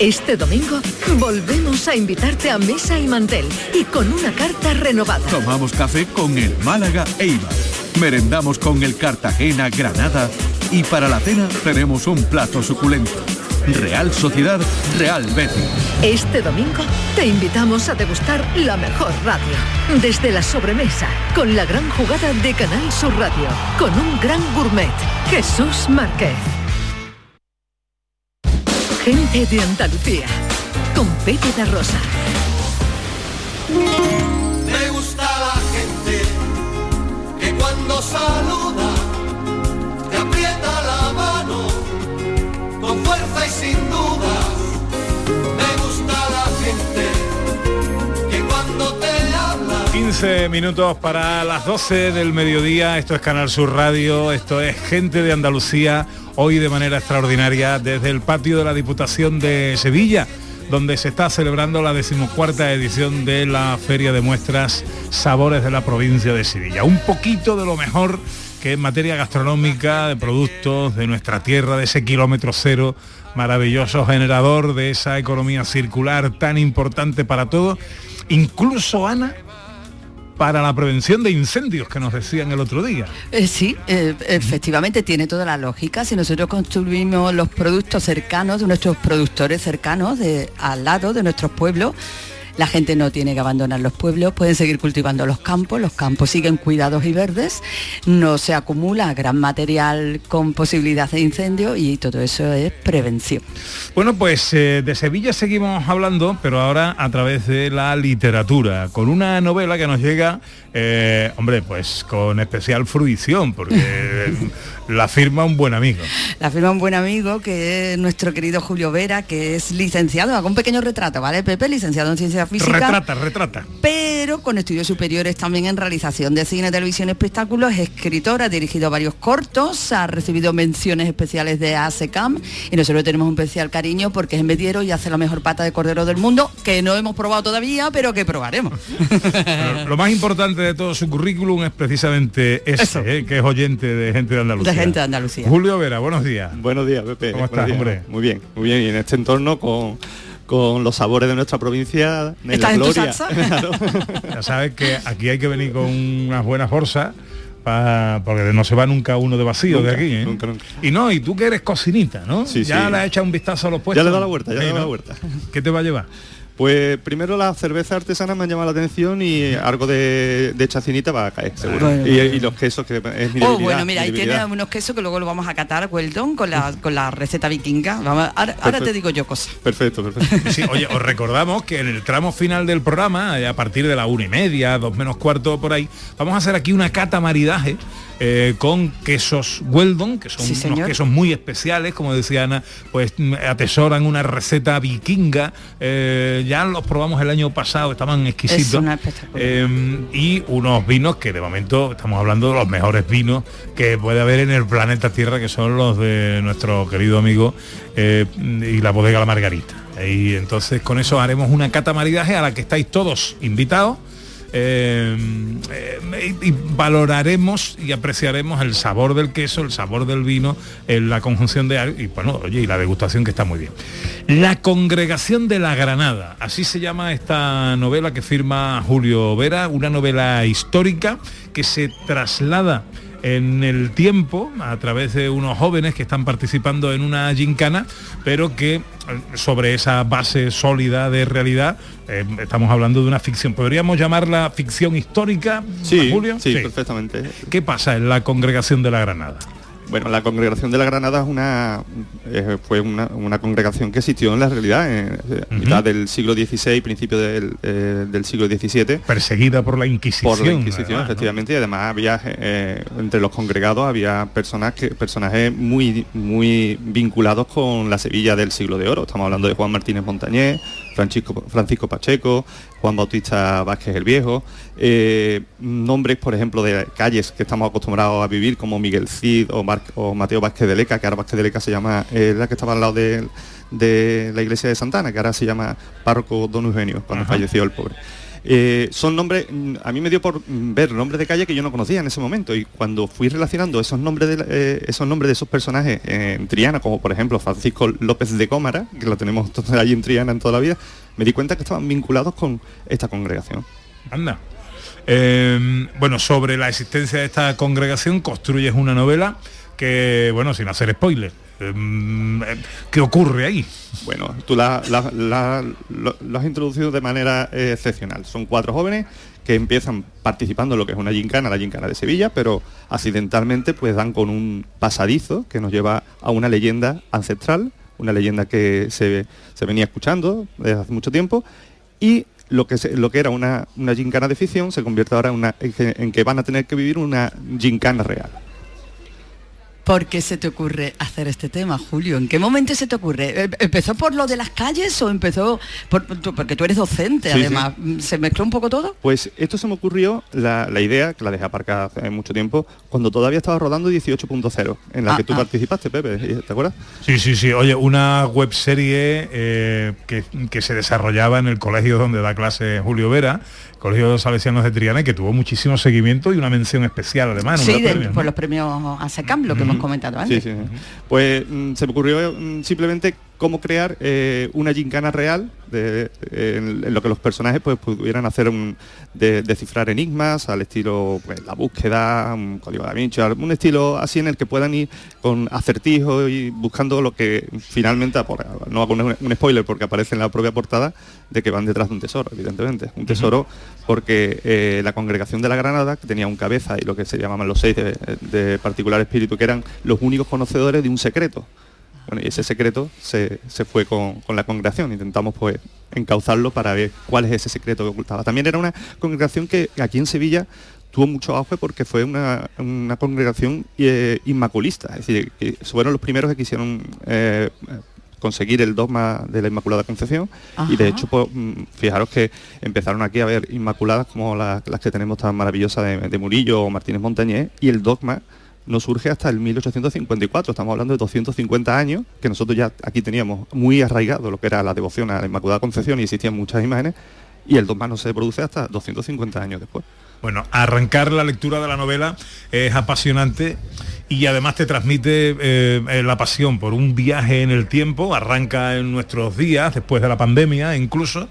Speaker 11: Este domingo volvemos a invitarte a mesa y mantel y con una carta renovada.
Speaker 25: Tomamos café con el Málaga Eibar. Merendamos con el Cartagena Granada y para la cena tenemos un plato suculento. Real Sociedad Real Betis.
Speaker 11: Este domingo te invitamos a degustar la mejor radio. Desde la sobremesa, con la gran jugada de Canal Sur Radio, con un gran gourmet, Jesús Márquez. Gente de Andalucía, con Pepe de Rosa.
Speaker 14: Me gusta la gente que cuando saluda
Speaker 12: minutos para las 12 del mediodía. Esto es Canal Sur Radio, esto es Gente de Andalucía, hoy de manera extraordinaria desde el patio de la Diputación de Sevilla, donde se está celebrando la decimocuarta edición de la Feria de Muestras Sabores de la provincia de Sevilla. Un poquito de lo mejor que en materia gastronómica, de productos, de nuestra tierra, de ese kilómetro cero maravilloso generador de esa economía circular tan importante para todos. Incluso Ana para la prevención de incendios que nos decían el otro día.
Speaker 13: Eh, sí, eh, efectivamente tiene toda la lógica. Si nosotros construimos los productos cercanos de nuestros productores cercanos, al lado de nuestros pueblos, la gente no tiene que abandonar los pueblos, pueden seguir cultivando los campos, los campos siguen cuidados y verdes, no se acumula gran material con posibilidad de incendio y todo eso es prevención.
Speaker 12: Bueno, pues eh, de Sevilla seguimos hablando, pero ahora a través de la literatura, con una novela que nos llega, eh, hombre, pues con especial fruición, porque [laughs] la firma un buen amigo.
Speaker 13: La firma un buen amigo que es nuestro querido Julio Vera, que es licenciado, hago un pequeño retrato, ¿vale, Pepe? Licenciado en Ciencia Física.
Speaker 12: Retrata, retrata.
Speaker 13: Pero con estudios superiores también en realización de cine, televisión y espectáculos, es escritor, ha dirigido varios cortos, ha recibido menciones especiales de ASECAM y nosotros tenemos un especial cariño porque es mediero y hace la mejor pata de cordero del mundo, que no hemos probado todavía, pero que probaremos.
Speaker 12: Pero lo más importante de todo su currículum es precisamente ese, eh, que es oyente de gente de Andalucía.
Speaker 13: De gente de Andalucía.
Speaker 12: Julio Vera, buenos días.
Speaker 18: Buenos días, Pepe.
Speaker 12: ¿Cómo estás,
Speaker 18: días.
Speaker 12: hombre?
Speaker 18: Muy bien, muy bien. Y en este entorno con, con los sabores de nuestra provincia, la
Speaker 13: ¿Estás en tu
Speaker 18: gloria.
Speaker 13: salsa? [laughs]
Speaker 12: Ya sabes que aquí hay que venir con unas buenas bolsas pa- porque no se va nunca uno de vacío
Speaker 18: Nunca,
Speaker 12: de aquí. ¿eh?
Speaker 18: nunca, nunca.
Speaker 12: Y no, y tú que eres cocinita, ¿no?
Speaker 18: Sí,
Speaker 12: ya
Speaker 18: sí.
Speaker 12: le has echado un vistazo a los puestos.
Speaker 18: Ya le da la vuelta, ya
Speaker 12: Sí,
Speaker 18: le da
Speaker 12: ¿no?
Speaker 18: la vuelta.
Speaker 12: ¿Qué te va a llevar?
Speaker 18: Pues primero las cervezas artesanas me han llamado la atención y algo de, de chacinita va a caer, seguro.
Speaker 13: Bueno,
Speaker 18: y,
Speaker 13: bueno.
Speaker 18: y los quesos, que es mi
Speaker 13: Oh, bueno, mira,
Speaker 18: mi
Speaker 13: ahí tiene unos quesos que luego lo vamos a catar, Weldon, con la, con la receta vikinga. Vamos, ahora, te digo yo cosas.
Speaker 18: Perfecto, perfecto.
Speaker 12: Sí, oye, os recordamos que en el tramo final del programa, eh, a partir de la una y media, dos menos cuarto por ahí, vamos a hacer aquí una cata maridaje eh, con quesos Weldon, que son
Speaker 13: Sí,
Speaker 12: unos
Speaker 13: señor.
Speaker 12: quesos muy especiales, como decía Ana, pues mm, atesoran una receta vikinga. eh, ya los probamos el año pasado, estaban exquisitos.
Speaker 13: Es una espectacular.
Speaker 12: Eh, y unos vinos que de momento estamos hablando de los mejores vinos que puede haber en el planeta Tierra, que son los de nuestro querido amigo y la bodega La Margarita. Y entonces con eso haremos una cata maridaje a la que estáis todos invitados. Eh, eh, y, valoraremos y apreciaremos el sabor del queso, el sabor del vino, eh, la conjunción de y bueno, oye, y la degustación que está muy bien. La congregación de la Granada, así se llama esta novela que firma Julio Vera, una novela histórica que se traslada en el tiempo a través de unos jóvenes que están participando en una gincana, pero que eh, sobre esa base sólida de realidad eh, estamos hablando de una ficción. ¿Podríamos llamarla ficción histórica,
Speaker 18: Sí,
Speaker 12: Julio?
Speaker 18: sí, perfectamente.
Speaker 12: ¿Qué pasa en la congregación de la Granada?
Speaker 26: Bueno, la congregación de la Granada es una, eh, fue una, una congregación que existió en la realidad en eh, mitad del siglo XVI, principio del, eh, del siglo XVII.
Speaker 12: Perseguida por la Inquisición.
Speaker 26: Por la Inquisición,
Speaker 12: además, ¿no?
Speaker 26: efectivamente, y además había eh, entre los congregados había personas que, personajes muy, muy vinculados con la Sevilla del siglo de oro. Estamos hablando de Juan Martínez Montañés, Francisco, Francisco Pacheco, Juan Bautista Vázquez el Viejo, eh, nombres, por ejemplo, de calles que estamos acostumbrados a vivir, como Miguel Cid o, Mar- o Mateo Vázquez de Leca, que ahora Vázquez de Leca se llama, eh, la que estaba al lado de, de la iglesia de Santana, que ahora se llama Párroco Don Eugenio, cuando
Speaker 12: Ajá.
Speaker 26: falleció el pobre. Eh, son nombres, mm, a mí me dio por mm, ver nombres de calle que yo no conocía en ese momento y cuando fui relacionando esos nombres de, eh, esos nombres de esos personajes en Triana, como por ejemplo Francisco López de Cómara, que lo tenemos [laughs] allí en Triana en toda la vida, me di cuenta que estaban vinculados con esta congregación.
Speaker 12: Anda. Eh, bueno, sobre la existencia de esta congregación construyes una novela que, bueno, sin hacer spoiler, ¿qué ocurre ahí?
Speaker 26: Bueno, tú la, lo, has introducido de manera eh, excepcional. Son cuatro jóvenes que empiezan participando en lo que es una gincana, la gincana de Sevilla, pero accidentalmente pues dan con un pasadizo que nos lleva a una leyenda ancestral, una leyenda que se, se venía escuchando desde hace mucho tiempo y lo que, se- lo que era una, una gincana de ficción se convierte ahora en que van a tener que vivir una gincana real.
Speaker 13: ¿Por qué se te ocurre hacer este tema, Julio? ¿En qué momento se te ocurre? ¿Em- ¿Empezó por lo de las calles o empezó por, porque tú eres docente,
Speaker 26: Sí, sí.
Speaker 13: además? ¿Se mezcló un poco todo?
Speaker 26: Pues esto se me ocurrió, la, la idea, que la dejé aparcada hace mucho tiempo, cuando todavía estaba rodando 18.0, en la
Speaker 12: Ah,
Speaker 26: que tú
Speaker 12: ah.
Speaker 26: participaste, Pepe, ¿te acuerdas?
Speaker 12: Sí, sí, sí. Oye, una web serie que, que se desarrollaba en el colegio donde da clase Julio Vera, Colegio Salesianos de Triana, que tuvo muchísimo seguimiento y una mención especial además.
Speaker 13: Sí,
Speaker 12: unos
Speaker 13: de-
Speaker 12: premios,
Speaker 13: por
Speaker 12: ¿no?
Speaker 13: los premios ASECAM, lo que hemos comentado antes.
Speaker 26: Sí, sí. sí. Pues mm, se me ocurrió mm, simplemente cómo crear eh, una gincana real de- en, en lo que los personajes pues pudieran hacer un, de, descifrar enigmas al estilo pues, la búsqueda, un código da Vinci, un estilo así en el que puedan ir con acertijos y buscando lo que finalmente, no hago un, un spoiler porque aparece en la propia portada, de que van detrás de un tesoro, evidentemente. Un tesoro porque eh, la congregación de la Granada, que tenía un cabeza y lo que se llamaban los seis de, de particular espíritu, que eran los únicos conocedores de un secreto. Bueno, y ese secreto se, se fue con, con la congregación. Intentamos pues encauzarlo para ver cuál es ese secreto que ocultaba. También era una congregación que aquí en Sevilla tuvo mucho auge porque fue una, una congregación eh, inmaculista. Es decir, que fueron los primeros que quisieron eh, conseguir el dogma de la Inmaculada Concepción y de hecho pues, mm, fijaros que empezaron aquí a ver inmaculadas como la- las que tenemos tan maravillosas de, de Murillo o Martínez Montañés y el dogma no surge hasta el 1854, estamos hablando de 250 años, que nosotros ya aquí teníamos muy arraigado lo que era la devoción a la Inmaculada Concepción y existían muchas imágenes, y el dogma no se produce hasta 250 años después.
Speaker 12: Bueno, arrancar la lectura de la novela es apasionante y además te transmite eh, eh, la pasión por un viaje en el tiempo, arranca en nuestros días, después de la pandemia incluso,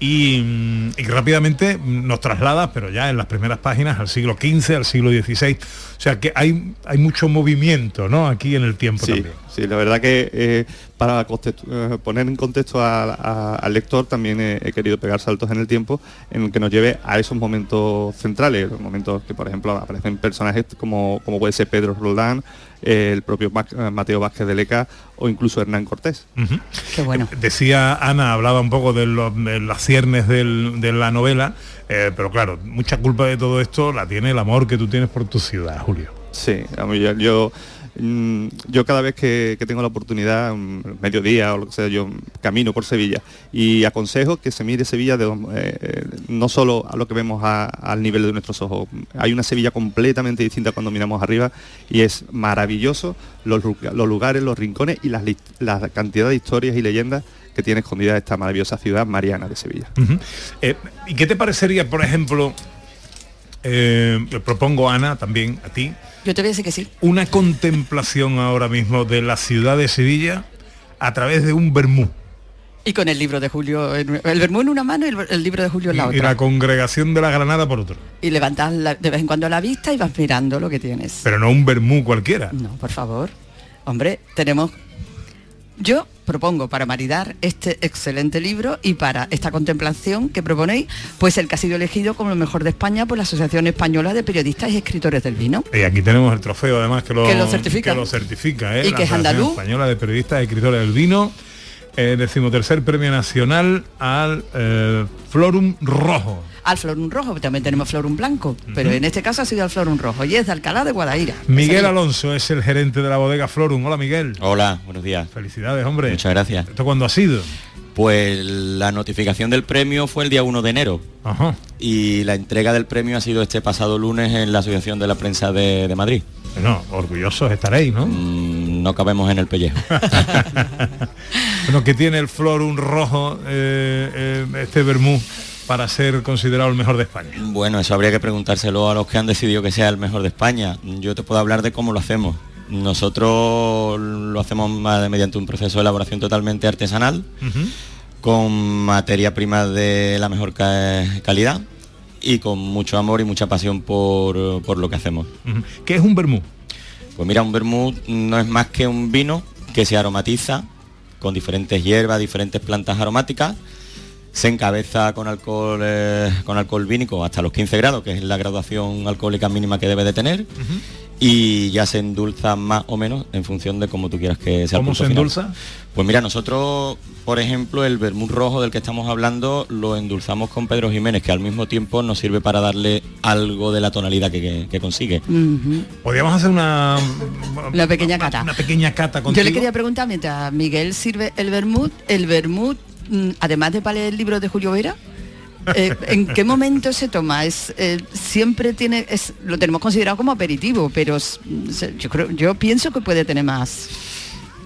Speaker 12: y, mm, y rápidamente nos traslada, pero ya en las primeras páginas, al siglo XV, al siglo XVI. O sea que hay, hay mucho movimiento ¿no? aquí en el tiempo
Speaker 26: Sí,
Speaker 12: también.
Speaker 26: sí, la verdad que eh, para eh, poner en contexto a- a- al lector también he, he querido pegar saltos en el tiempo en el que nos lleve a esos momentos centrales, los momentos que por ejemplo aparecen personajes como, como puede ser Pedro Roldán, eh, el propio eh, Mateo Vázquez de Leca o incluso Hernán Cortés.
Speaker 13: Qué bueno.
Speaker 12: Decía Ana, hablaba un poco de, los- de las ciernes del- de la novela, eh, pero claro, mucha culpa de todo esto la tiene el amor que tú tienes por tu ciudad, Julio.
Speaker 26: Sí, a mí yo, yo, yo cada vez que, tengo la oportunidad, mm, mediodía o lo que sea, yo camino por Sevilla y aconsejo que se mire Sevilla dos- eh, no solo a lo que vemos al nivel de nuestros ojos. Hay una Sevilla completamente distinta cuando miramos arriba y es maravilloso los, lu- los lugares, los rincones y la cantidad de historias y leyendas que tiene escondida esta maravillosa ciudad mariana de Sevilla.
Speaker 12: Eh, ¿Y qué te parecería, por ejemplo, eh, le propongo Ana también a ti,
Speaker 13: Yo te voy a decir que sí.
Speaker 12: una contemplación ahora mismo de la ciudad de Sevilla a través de un vermú?
Speaker 13: Y con el libro de Julio, en- el vermú en una mano y el, el libro de Julio en la
Speaker 12: Y
Speaker 13: otra.
Speaker 12: la congregación de la Granada por otro.
Speaker 13: Y levantas la- de vez en cuando la vista y vas mirando lo que tienes.
Speaker 12: Pero no un vermú cualquiera.
Speaker 13: No, por favor. Hombre, tenemos yo propongo para maridar este excelente libro y para esta contemplación que proponéis, pues el que ha sido elegido como lo mejor de España por la Asociación Española de Periodistas y Escritores del Vino.
Speaker 12: Y aquí tenemos el trofeo además que lo,
Speaker 13: Que lo certifica.
Speaker 12: que lo certifica, ¿eh?
Speaker 13: Y
Speaker 12: La
Speaker 13: que es
Speaker 12: Asociación
Speaker 13: andaluz.
Speaker 12: Española de Periodistas y Escritores del Vino. Eh, decimotercer premio nacional al eh, Florum Rojo.
Speaker 13: Al Florum Rojo, también tenemos Florum Blanco, pero en este caso ha sido al Florum Rojo y es de Alcalá de Guadaira.
Speaker 12: Miguel Alonso es el gerente de la bodega Florum. Hola Miguel.
Speaker 27: Hola, buenos días.
Speaker 12: Felicidades, hombre.
Speaker 27: Muchas gracias.
Speaker 12: ¿Esto cuándo ha sido?
Speaker 27: Pues la notificación del premio fue el día 1 de enero.
Speaker 12: Ajá.
Speaker 27: Y la entrega del premio ha sido este pasado lunes en la Asociación de la Prensa de, de Madrid.
Speaker 12: Bueno, orgullosos estaréis, ¿no?
Speaker 27: Mm, no cabemos en el pellejo. [laughs]
Speaker 12: Bueno, que tiene el Florum Rojo, eh, eh, este vermú, para ser considerado el mejor de España.
Speaker 27: Bueno, eso habría que preguntárselo a los que han decidido que sea el mejor de España. Yo te puedo hablar de cómo lo hacemos. Nosotros lo hacemos mediante un proceso de elaboración totalmente artesanal, con materia prima de la mejor ca- calidad y con mucho amor y mucha pasión por, por lo que hacemos.
Speaker 12: Ujú. ¿Qué es un vermú?
Speaker 27: Pues mira, un vermut no es más que un vino que se aromatiza con diferentes hierbas, diferentes plantas aromáticas. Se encabeza con alcohol, eh, con alcohol vínico hasta los 15 grados, que es la graduación alcohólica mínima que debe de tener. Y ya se endulza más o menos en función de cómo tú quieras que sea el
Speaker 12: ¿Cómo
Speaker 27: punto
Speaker 12: se
Speaker 27: final.
Speaker 12: endulza?
Speaker 27: Pues mira, nosotros, por ejemplo, el vermut rojo del que estamos hablando lo endulzamos con Pedro Jiménez, que al mismo tiempo nos sirve para darle algo de la tonalidad que, que- que consigue.
Speaker 12: Podríamos hacer una,
Speaker 13: La pequeña cata.
Speaker 12: una pequeña cata contigo.
Speaker 13: Yo le quería preguntar, mientras Miguel sirve el vermut, el vermut, mm, además de para leer el libro de Julio Vera, eh, ¿en qué momento se toma? Es eh, siempre tiene, es, lo tenemos considerado como aperitivo, pero se- yo creo, yo pienso que puede tener más.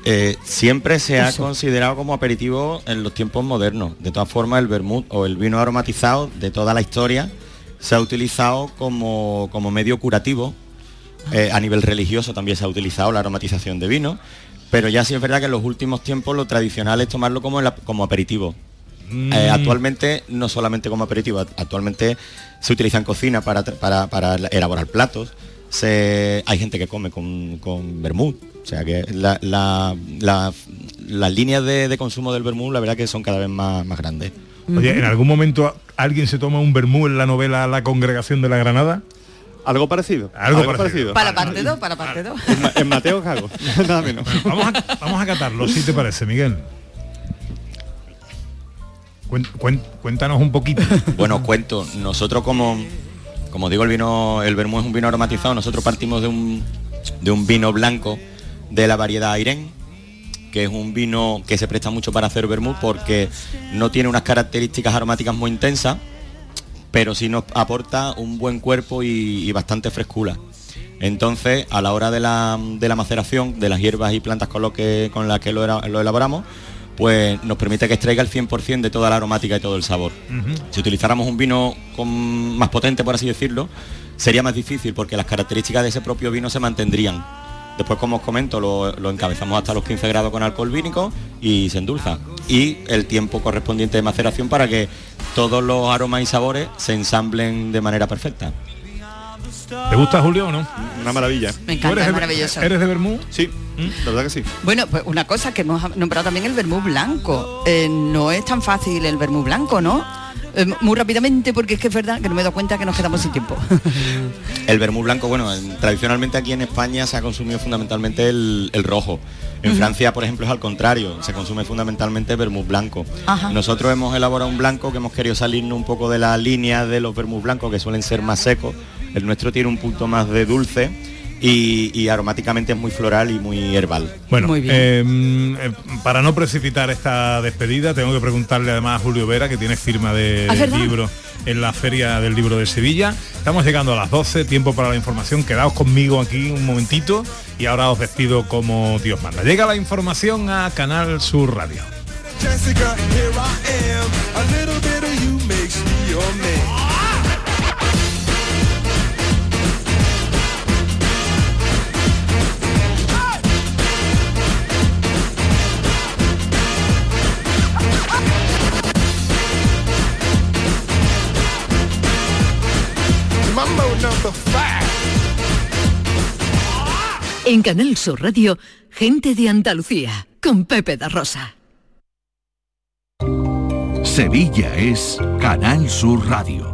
Speaker 27: Eh, siempre se ha
Speaker 13: Eso.
Speaker 27: considerado como aperitivo en los tiempos modernos. De todas formas, el vermut o el vino aromatizado de toda la historia se ha utilizado como, como medio curativo. Eh, a nivel religioso también se ha utilizado la aromatización de vino. Pero ya sí es verdad que en los últimos tiempos lo tradicional es tomarlo como, como aperitivo.
Speaker 12: Mm.
Speaker 27: Eh, actualmente no solamente como aperitivo, act- actualmente se utiliza en cocina para, para, para elaborar platos. Se, hay gente que come con, con vermut. O sea que la- la- la- las líneas de, de consumo del vermut la verdad que son cada vez más, más grandes.
Speaker 12: Oye, ¿en algún momento alguien se toma un vermú en la novela La Congregación de la Granada?
Speaker 18: Algo parecido.
Speaker 12: Algo, parecido.
Speaker 13: Para parte 2, para parte 2.
Speaker 18: En Mateo Cago, [laughs] nada menos.
Speaker 12: Vamos a, vamos a catarlo, si te parece, Miguel. Cuéntanos un poquito. [laughs]
Speaker 27: Bueno, cuento, nosotros como, como digo, el vino, el vermú es un vino aromatizado, nosotros partimos de un, de un vino blanco de la variedad Airén, que es un vino que se presta mucho para hacer vermú porque no tiene unas características aromáticas muy intensas, pero sí nos aporta un buen cuerpo y, y bastante frescura. Entonces, a la hora de la, de la maceración de las hierbas y plantas con, lo que, con las que lo, era- lo elaboramos, pues nos permite que extraiga el 100% de toda la aromática y todo el sabor. Si utilizáramos un vino con- más potente, por así decirlo, sería más difícil porque las características de ese propio vino se mantendrían. Después, como os comento, lo, lo encabezamos hasta los 15 grados con alcohol vínico y se endulza. Y el tiempo correspondiente de maceración para que todos los aromas y sabores se ensamblen de manera perfecta.
Speaker 12: ¿Te gusta Julio o no?
Speaker 18: Una maravilla.
Speaker 13: Me encanta,
Speaker 12: ¿Tú eres
Speaker 13: es
Speaker 12: de-
Speaker 13: maravilloso.
Speaker 12: ¿Eres de vermú?
Speaker 18: Sí, la verdad que sí.
Speaker 13: Bueno, pues una cosa que hemos nombrado también el vermú blanco. Eh, no es tan fácil el vermú blanco, ¿no? Eh, muy rápidamente, porque es que es verdad que no me he dado cuenta que nos quedamos sin tiempo. [laughs]
Speaker 27: El vermú blanco, bueno, en- tradicionalmente aquí en España se ha consumido fundamentalmente el, el rojo. En. Francia, por ejemplo, es al contrario, se consume fundamentalmente vermú blanco.
Speaker 13: Ajá.
Speaker 27: Nosotros hemos elaborado un blanco que hemos querido salirnos un poco de la línea de los vermú blancos que suelen ser más secos. El nuestro tiene un punto más de dulce y, y aromáticamente es muy floral y muy herbal.
Speaker 12: Bueno, eh, eh, para no precipitar esta despedida, tengo que preguntarle además a Julio Vera, que tiene firma de libro en la Feria del Libro de Sevilla. Estamos llegando a las 12, tiempo para la información. Quedaos conmigo aquí un momentito y ahora os despido como Dios manda. Llega la información a Canal Sur Radio.
Speaker 14: Jessica,
Speaker 11: En Canal Sur Radio, gente de Andalucía, con Pepe da Rosa.
Speaker 25: Sevilla es Canal Sur Radio.